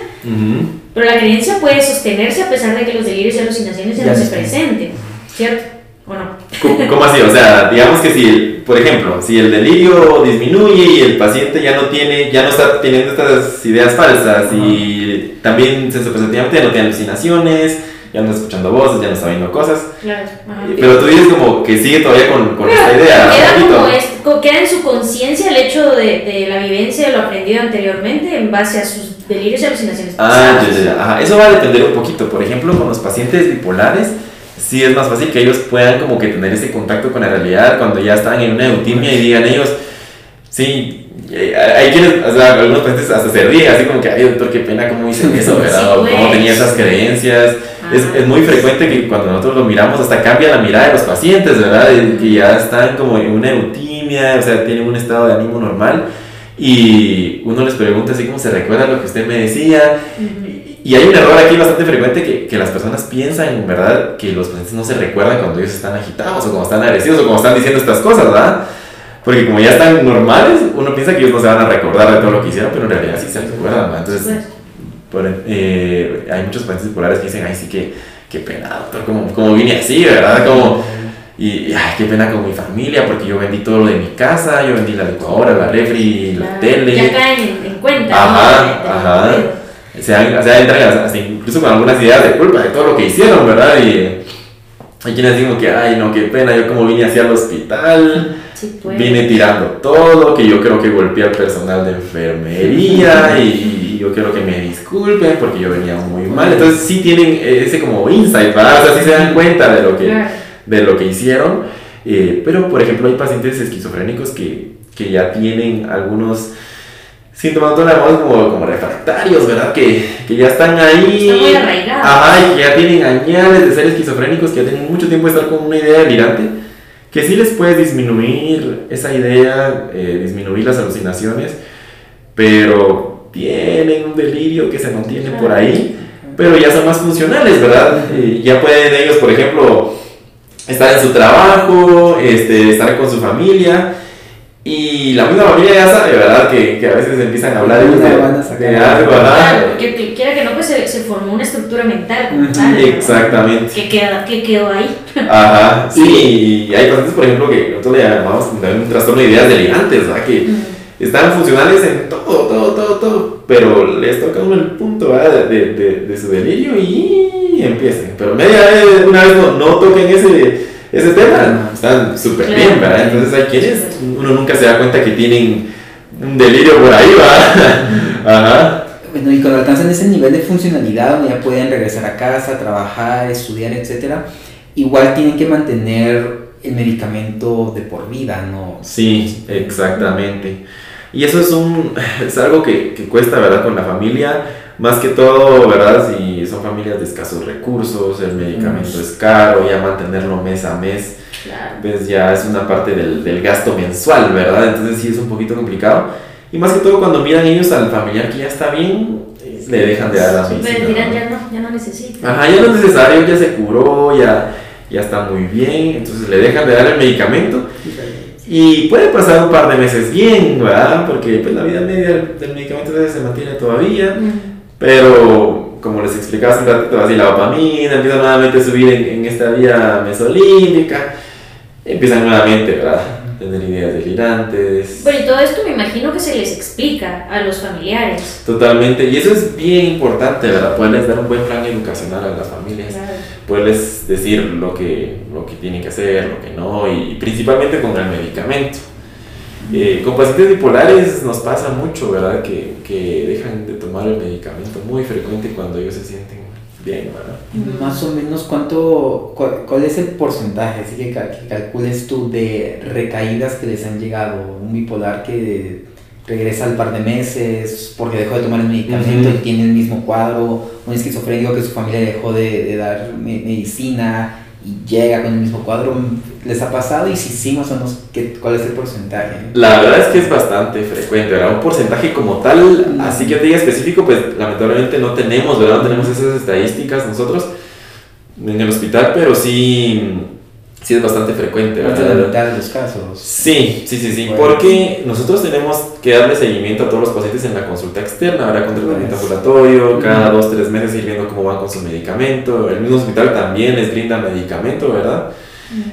pero la creencia puede sostenerse a pesar de que los delirios y alucinaciones ya, no se presenten, ¿cierto? ¿O no? ¿Cómo, así? O sea, digamos que si por ejemplo, si el delirio disminuye y el paciente ya no tiene, ya no está teniendo estas ideas falsas y también sensoperceptivamente ya no tiene alucinaciones, ya no está escuchando voces, ya no está viendo cosas. Claro. ajá. Pero tú dices como que sigue todavía con, con esta idea. Queda, como es- queda en su conciencia el hecho de, de la vivencia de lo aprendido anteriormente en base a sus delirios y alucinaciones. Ah, ya, ya, ya. Ajá, Eso va a depender un poquito. Por ejemplo, con los pacientes bipolares, sí es más fácil que ellos puedan como que tener ese contacto con la realidad cuando ya están en una eutimia y digan ellos, sí, eh, hay quienes, o sea, algunos pacientes hasta se ríen, así como que, ay doctor, qué pena cómo dicen eso, ¿verdad? O cómo pues. tenía esas creencias. Es, Ajá. es muy frecuente que cuando nosotros lo miramos hasta cambia la mirada de los pacientes, ¿verdad? Que ya están como en una eutimia, o sea, tienen un estado de ánimo normal y uno les pregunta así como se recuerda lo que usted me decía Ujú. Y hay un error aquí bastante frecuente que, que las personas piensan, ¿verdad? Que los pacientes no se recuerdan cuando ellos están agitados o cuando están agresivos o cuando están diciendo estas cosas, ¿verdad? Porque como ya están normales, uno piensa que ellos no se van a recordar de todo lo que hicieron, pero en realidad sí se recuerdan, ¿verdad? Entonces, por- eh, hay muchos pacientes bipolares que dicen, ay, sí, que, qué pena, doctor, como, como vine así, ¿verdad? Como, y, ay, qué pena con mi familia, porque yo vendí todo lo de mi casa, yo vendí la licuadora, la refri, la claro, tele. Ya caen en, en cuenta. ¿no? Ajá, de- ajá. Sea, o sea, entran hasta- incluso con algunas ideas de culpa de todo lo que hicieron, ¿verdad? Y hay quienes digo que, ay, no, qué pena, yo como vine así al hospital, Sí, pues. vine tirando todo, que yo creo que golpeé al personal de enfermería y yo quiero que me disculpen porque yo venía muy mal. Entonces sí tienen ese como insight, ¿verdad? O sea, sí se dan cuenta de lo que, de lo que hicieron. Eh, pero, por ejemplo, hay pacientes esquizofrénicos que, que ya tienen algunos llamamos como, como refractarios, ¿verdad? Que, que ya están ahí. Están muy arraigados. Ajá, y que ya tienen añales de ser esquizofrénicos, que ya tienen mucho tiempo de estar con una idea delirante, que sí les puede disminuir esa idea, eh, disminuir las alucinaciones, pero tienen un delirio que se mantiene por ahí, pero ya son más funcionales, ¿verdad? Eh, ya pueden ellos, por ejemplo, estar en su trabajo, este, estar con su familia. Y la misma familia ya sabe, ¿verdad? Que, que a veces empiezan a hablar de, Una van a sacar de algo, ¿verdad? Claro, que- quiera que no, pues se, se formó una estructura mental como Ujú, tal. ¿no? Exactamente. Que, queda, que quedó ahí. Ajá, sí, y hay pacientes, por ejemplo, que nosotros le llamamos también un trastorno de ideas delirantes, ¿verdad? Que están funcionales en todo, todo, todo, todo, pero les toca uno el punto ¿verdad? de, de, de su delirio y empiezan. Pero media vez, una vez no, no toquen ese, ese tema, están súper Claro. bien, ¿verdad? Entonces hay quienes uno nunca se da cuenta que tienen un delirio por ahí, ¿verdad? Ajá. Bueno, y cuando alcanzan ese nivel de funcionalidad, donde ya pueden regresar a casa, trabajar, estudiar, etcétera, igual tienen que mantener el medicamento de por vida, ¿no? Sí, exactamente. Y eso es, un, es algo que, que cuesta, ¿verdad? Con la familia, más que todo, ¿verdad? Si son familias de escasos recursos, el medicamento Mm. es caro, ya mantenerlo mes a mes, Claro. pues ya es una parte del, del gasto mensual, ¿verdad? Entonces sí es un poquito complicado. Y más que todo cuando miran ellos al familiar que ya está bien, eh, le dejan de dar la Pues medicina. dirán, ¿no? ya no, ya no necesito. Ajá, ya no es necesario, ya se curó, ya, ya está muy bien, entonces le dejan de dar el medicamento. Y puede pasar un par de meses bien, ¿verdad? Porque pues, la vida media del, medicamento se mantiene todavía. Mm. Pero, como les explicaba hace un ratito, así la dopamina empieza nuevamente a subir en, en esta vía mesolímbica. Empiezan nuevamente, ¿verdad? A tener ideas delirantes. Bueno, y todo esto me imagino que se les explica a los familiares. Totalmente. Y eso es bien importante, ¿verdad? Poderles dar un buen plan educacional a las familias. Claro. Poderles decir lo que, lo que tienen que hacer, lo que no, y principalmente con el medicamento. Eh, con pacientes bipolares nos pasa mucho, ¿verdad? Que, que dejan de tomar el medicamento muy frecuente cuando ellos se sienten bien, ¿verdad? Más o menos cuánto, cuál, cuál es el porcentaje, así que, cal- que calcules tú de recaídas que les han llegado, un bipolar que regresa al par de meses porque dejó de tomar el medicamento Ujú. y tiene el mismo cuadro, un esquizofrénico que su familia dejó de, de dar me- medicina y llega con el mismo cuadro, ¿les ha pasado? Y si sí, más o menos, ¿qué, ¿cuál es el porcentaje? La verdad es que es bastante frecuente, ¿verdad? Un porcentaje como tal, así que te diga específico, pues lamentablemente no tenemos, ¿verdad? No tenemos esas estadísticas nosotros en el hospital, pero sí, sí es bastante frecuente, de la ¿verdad? mitad de los casos. Sí, sí, sí, sí, Bueno. porque nosotros tenemos que darle seguimiento a todos los pacientes en la consulta externa, ¿verdad? Con tratamiento Pues. ambulatorio, cada dos, tres meses ir viendo cómo van con su medicamento. El mismo hospital también les brinda medicamento, ¿verdad?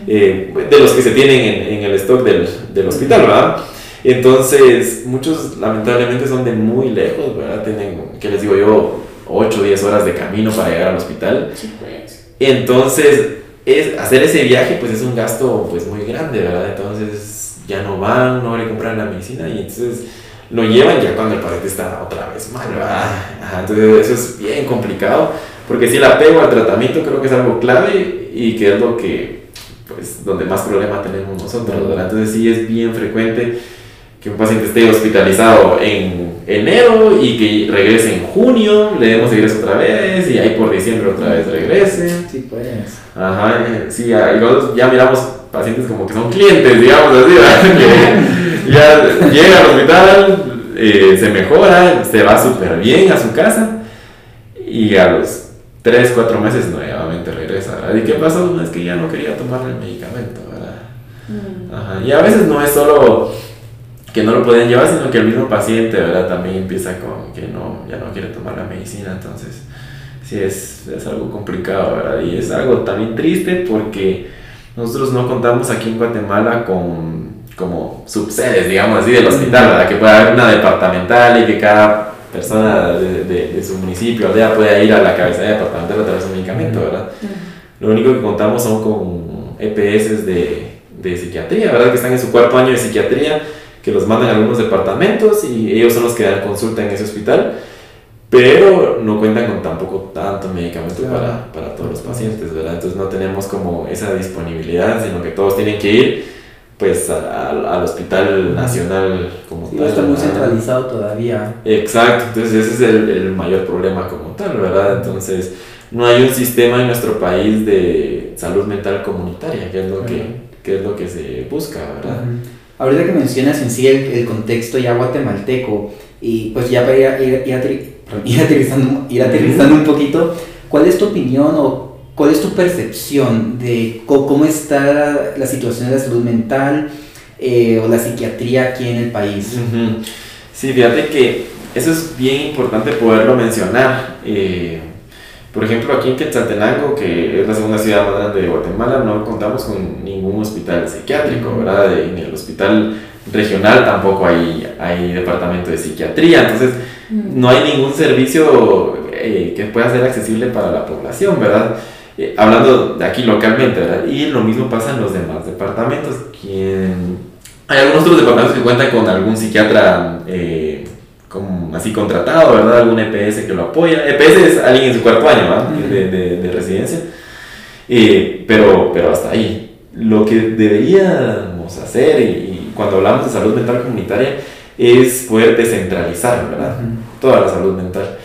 Eh, de los que se tienen en, en el stock del, del, hospital, ¿verdad? Entonces, muchos lamentablemente son de muy lejos, ¿verdad? Tienen, ¿qué les digo yo? 8 o 10 horas de camino para llegar al hospital. Sí, pues. Entonces, es, hacer ese viaje pues es un gasto pues muy grande, ¿verdad? Entonces ya no van, no le compran la medicina y entonces lo llevan ya cuando el paciente está otra vez mal, ¿verdad? Ajá, entonces eso es bien complicado porque si el apego al tratamiento creo que es algo clave y que es lo que pues donde más problema tenemos nosotros, ¿verdad? Entonces sí es bien frecuente que un paciente esté hospitalizado en enero y que regrese en junio, le demos regreso otra vez y ahí por diciembre otra vez regrese. Sí, pues. Ajá, sí, y nosotros ya miramos pacientes como que son clientes, digamos así, que ya llega al hospital, eh, se mejora, se va súper bien a su casa y a los 3, 4 meses regresa, ¿verdad? ¿Y qué pasó? Es que ya no quería tomar el medicamento, ¿verdad? Mm. Ajá, y a veces no es solo que no lo pueden llevar, sino que el mismo paciente, ¿verdad? También empieza con que no, ya no quiere tomar la medicina, entonces sí es, es algo complicado, ¿verdad? Y es algo también triste porque nosotros no contamos aquí en Guatemala con como subsedes, digamos así, del hospital, ¿verdad? Que pueda haber una departamental y que cada persona de, de, de su municipio, aldea, pueda ir a la cabeza departamental a través de un medicamento, ¿verdad? Lo único que contamos son con EPS de, de psiquiatría, ¿verdad? Que están en su cuarto año de psiquiatría que los mandan a algunos departamentos y ellos son los que dan consulta en ese hospital, pero no cuentan con tampoco tanto medicamento Claro. para, para todos los pacientes, ¿verdad? Entonces no tenemos como esa disponibilidad, sino que todos tienen que ir pues a- a- al hospital nacional como Sí, tal. está muy centralizado todavía. Exacto, entonces ese es el, el mayor problema como tal, ¿verdad? Entonces no hay un sistema en nuestro país de salud mental comunitaria, que es lo, que, que, es lo que se busca, ¿verdad? Ujú. Ahorita que mencionas en sí el, el contexto ya guatemalteco, y pues ya para ir, ir, ir, perdón, ir aterrizando, aterrizando un poquito, ¿cuál es tu opinión o cuál es tu percepción de cómo está la, situación de la salud mental eh, o la psiquiatría aquí en el país? Ujú. Sí, fíjate que eso es bien importante poderlo mencionar. Eh, por ejemplo, aquí en Quetzaltenango, que es la segunda ciudad más grande de Guatemala, no contamos con ningún hospital psiquiátrico, ¿verdad? En el hospital regional tampoco hay, hay departamento de psiquiatría, entonces no hay ningún servicio eh, que pueda ser accesible para la población, ¿verdad? Eh, hablando de aquí localmente, ¿verdad? Y lo mismo pasa en los demás departamentos. Quien... Hay algunos otros departamentos que cuentan con algún psiquiatra eh, como así contratado, ¿verdad? Algún EPS que lo apoya. EPS es alguien en su cuarto año, ¿verdad? De, de, de residencia. Eh, pero, pero hasta ahí. Lo que deberíamos hacer, y, y cuando hablamos de salud mental comunitaria, es poder descentralizar, ¿verdad? Ujú. Toda la salud mental.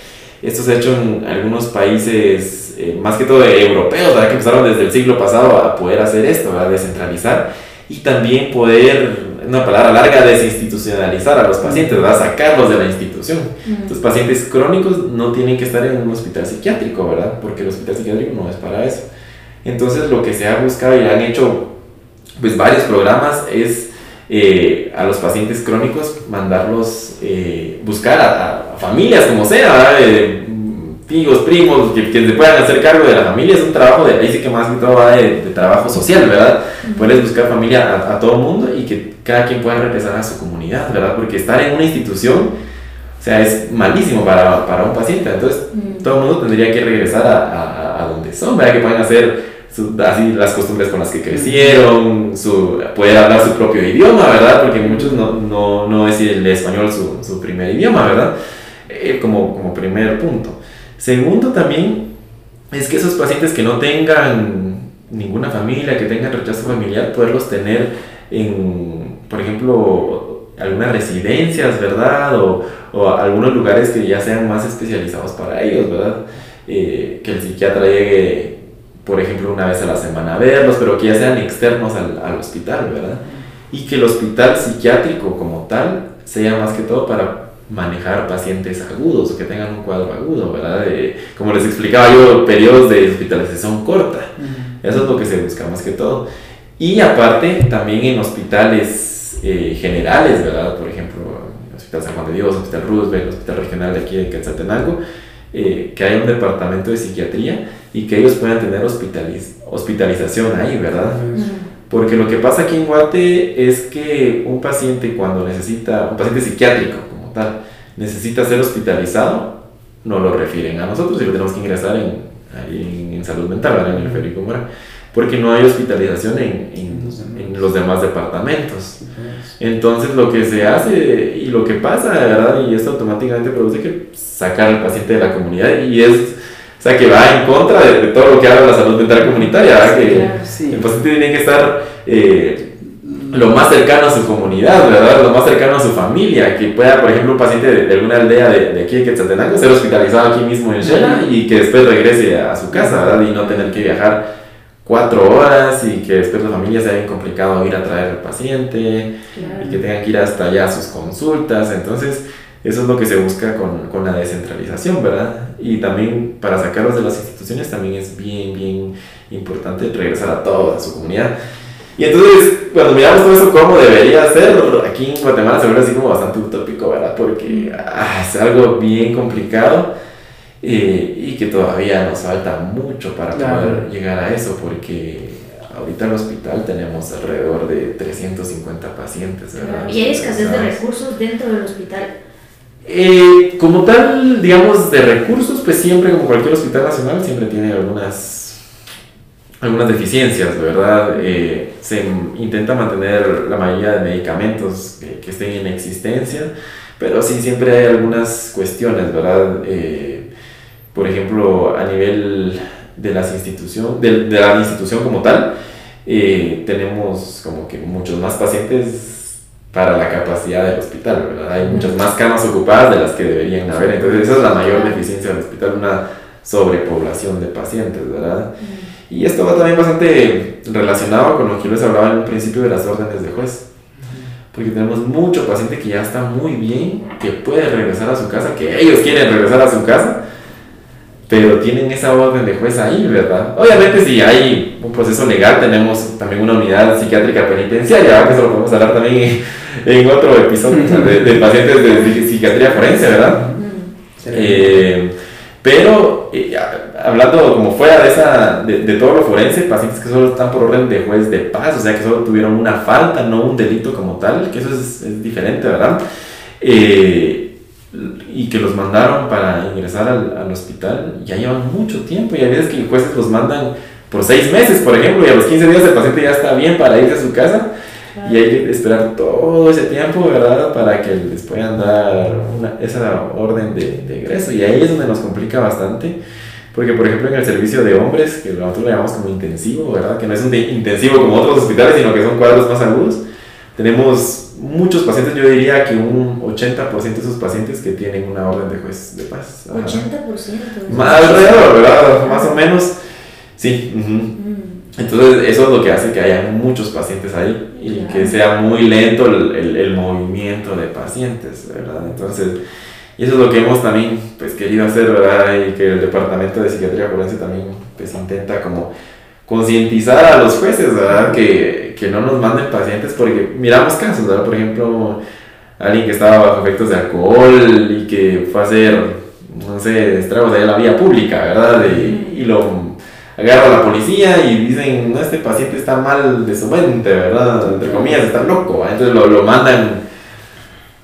Esto se ha hecho en algunos países, eh, más que todo europeos, ¿verdad? Que empezaron desde el siglo pasado a poder hacer esto, ¿verdad? Descentralizar y también poder, una palabra larga, desinstitucionalizar a los pacientes, ¿verdad? Sacarlos de la institución. Mm. Los pacientes crónicos no tienen que estar en un hospital psiquiátrico, ¿verdad? Porque el hospital psiquiátrico no es para eso. Entonces lo que se ha buscado y han hecho pues varios programas es eh, a los pacientes crónicos mandarlos eh, buscar a, a familias como sea, ¿verdad? Eh, tíos, primos, que, que se puedan hacer cargo de la familia, es un trabajo de, ahí sí que más que todo va de, de trabajo social, ¿verdad? Puedes buscar familia a, a todo mundo y que cada quien pueda regresar a su comunidad, ¿verdad? Porque estar en una institución, o sea, es malísimo para, para un paciente, entonces Mm. todo el mundo tendría que regresar a, a, a donde son, ¿verdad? Que puedan hacer su- así las costumbres con las que crecieron, su, poder hablar su propio idioma, ¿verdad? Porque muchos no, no, no es el español su, su primer idioma, ¿verdad? Eh, como, como primer punto. Segundo también es que esos pacientes que no tengan ninguna familia, que tengan rechazo familiar, poderlos tener en, por ejemplo, algunas residencias, ¿verdad? O, o algunos lugares que ya sean más especializados para ellos, ¿verdad? Eh, que el psiquiatra llegue, por ejemplo, una vez a la semana a verlos, pero que ya sean externos al, al hospital, ¿verdad? Y que el hospital psiquiátrico como tal sea más que todo para manejar pacientes agudos o que tengan un cuadro agudo, ¿verdad? De- como les explicaba yo, periodos de hospitalización corta. Ujú. Eso es lo que se busca más que todo. Y aparte, también en hospitales eh, generales, ¿verdad? Por ejemplo, Hospital San Juan de Dios, Hospital Roosevelt, el Hospital Regional de aquí de Quetzaltenango, eh, que haya un departamento de psiquiatría y que ellos puedan tener hospitalización ahí, ¿verdad? Porque lo que pasa aquí en Guate es que un paciente cuando necesita, un paciente psiquiátrico como tal, necesita ser hospitalizado, no lo refieren a nosotros y lo tenemos que ingresar en, en, salud mental, en el Federico Mora, porque no hay hospitalización en, en, los demás. departamentos. Entonces lo que se hace y lo que pasa, ¿verdad? Y esto automáticamente produce que sacar al paciente de la comunidad y es, o sea, que va en contra de, todo lo que haga la salud mental comunitaria, que el paciente tiene que estar... Eh, lo más cercano a su comunidad, ¿verdad? Lo más cercano a su familia, que pueda, por ejemplo, un paciente de, alguna aldea de, de, aquí de Quetzaltenango ser hospitalizado aquí mismo en Shela y que después regrese a su casa, ¿verdad? Y no tener que viajar cuatro horas y que después la familia se haya complicado ir a traer al paciente y que tengan que ir hasta allá a sus consultas. Entonces, eso es lo que se busca con, con, la descentralización, ¿verdad? Y también para sacarlos de las instituciones también es bien, bien importante regresar a toda su comunidad. Y entonces, cuando miramos todo eso, cómo debería ser, aquí en Guatemala se ve así como bastante utópico, ¿verdad? Porque ah, es algo bien complicado eh, y que todavía nos falta mucho para poder llegar a eso, porque ahorita en el hospital tenemos alrededor de 350 pacientes, ¿verdad? ¿Y hay escasez de recursos dentro del hospital? Eh, como tal, digamos, de recursos, pues siempre, como cualquier hospital nacional, siempre tiene algunas algunas deficiencias, ¿verdad? Eh, se intenta mantener la mayoría de medicamentos que, estén en existencia, pero sí siempre hay algunas cuestiones, ¿verdad? Eh, por ejemplo, a nivel de, las institución, de, de la institución como tal, eh, tenemos como que muchos más pacientes para la capacidad del hospital, ¿verdad? Hay muchas más camas ocupadas de las que deberían haber, entonces esa es la mayor deficiencia del hospital, una sobrepoblación de pacientes, ¿verdad? Y esto va también bastante relacionado con lo que yo les hablaba en un principio de las órdenes de juez. Porque tenemos mucho paciente que ya está muy bien, que puede regresar a su casa, que ellos quieren regresar a su casa, pero tienen esa orden de juez ahí, ¿verdad? Obviamente si hay un proceso legal, tenemos también una unidad psiquiátrica penitenciaria, que eso lo podemos hablar también en otro episodio de, pacientes de psiquiatría forense, ¿verdad? Eh, pero eh, hablando como fuera de, esa, de, de, todo lo forense, pacientes que solo están por orden de juez de paz, o sea que solo tuvieron una falta, no un delito como tal, que eso es, es diferente, ¿verdad? Eh, y que los mandaron para ingresar al, al, hospital, ya llevan mucho tiempo y hay veces que jueces los mandan por seis meses, por ejemplo, y a los 15 días el paciente ya está bien para irse a su casa. Y hay que esperar todo ese tiempo, ¿verdad? Para que les puedan dar una, esa orden de, de. Y ahí es donde nos complica bastante porque, por ejemplo, en el servicio de hombres, que nosotros lo llamamos como intensivo, ¿verdad? Que no es un intensivo como otros hospitales, sino que son cuadros más agudos. Tenemos muchos pacientes, yo diría que un 80% de esos pacientes que tienen una orden de juez de paz. 80%. Más alrededor, ¿verdad? Más o menos. Sí. Mm. Entonces, eso es lo que hace que haya muchos pacientes ahí y que sea muy lento el, el, el movimiento de pacientes, ¿verdad? Entonces, y eso es lo que hemos también pues, querido hacer, ¿verdad? Y que el Departamento de Psiquiatría Forense también pues, intenta como concientizar a los jueces, ¿verdad? Que, que, no nos manden pacientes porque miramos casos, ¿verdad? Por ejemplo, alguien que estaba bajo efectos de alcohol y que fue a hacer, no sé, estragos allá en la vía pública, ¿verdad? Y, y lo agarra la policía y dicen, no, este paciente está mal de su mente, ¿verdad? Entre comillas, está loco, entonces lo, lo mandan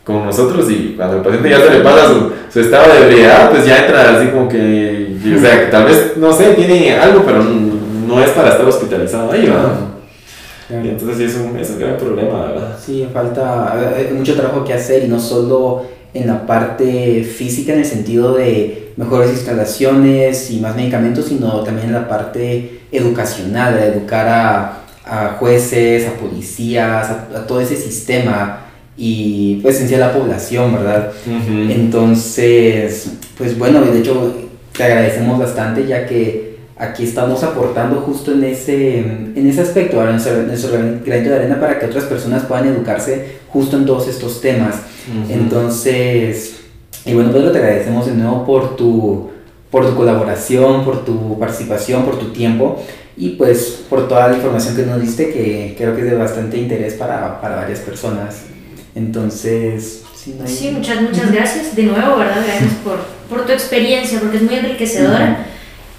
con nosotros y cuando el paciente ya se le pasa su, su estado de ebriedad, pues ya entra así como que, o sea, tal vez, no sé, tiene algo, pero no es para estar hospitalizado ahí, ¿verdad? Y entonces sí es un, es un gran problema, ¿verdad? Sí, falta hay mucho trabajo que hacer y no solo en la parte física en el sentido de mejores instalaciones y más medicamentos, sino también en la parte educacional, de educar a, a jueces, a policías, a todo ese sistema y pues en sí a la población, ¿verdad? Entonces, pues bueno, de hecho te agradecemos bastante ya que aquí estamos aportando justo en ese, en ese aspecto, ahora nuestro, nuestro granito de arena para que otras personas puedan educarse justo en todos estos temas. Entonces, y bueno, Pedro, te agradecemos de nuevo por tu, por tu colaboración, por tu participación, por tu tiempo y pues por toda la información que nos diste que creo que es de bastante interés para, para varias personas. Entonces, Sí, muchas, muchas gracias de nuevo, ¿verdad? Gracias por, por tu experiencia, porque es muy enriquecedora.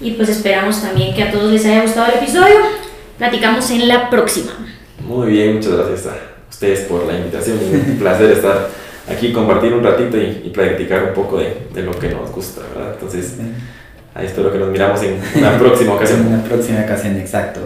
Y pues esperamos también que a todos les haya gustado el episodio. Platicamos en la próxima. Muy bien, muchas gracias a ustedes por la invitación. Un placer estar aquí, compartir un ratito y, y platicar un poco de, de, lo que nos gusta, ¿verdad? Entonces, ahí espero que nos miramos en una próxima ocasión. En una próxima ocasión, exacto.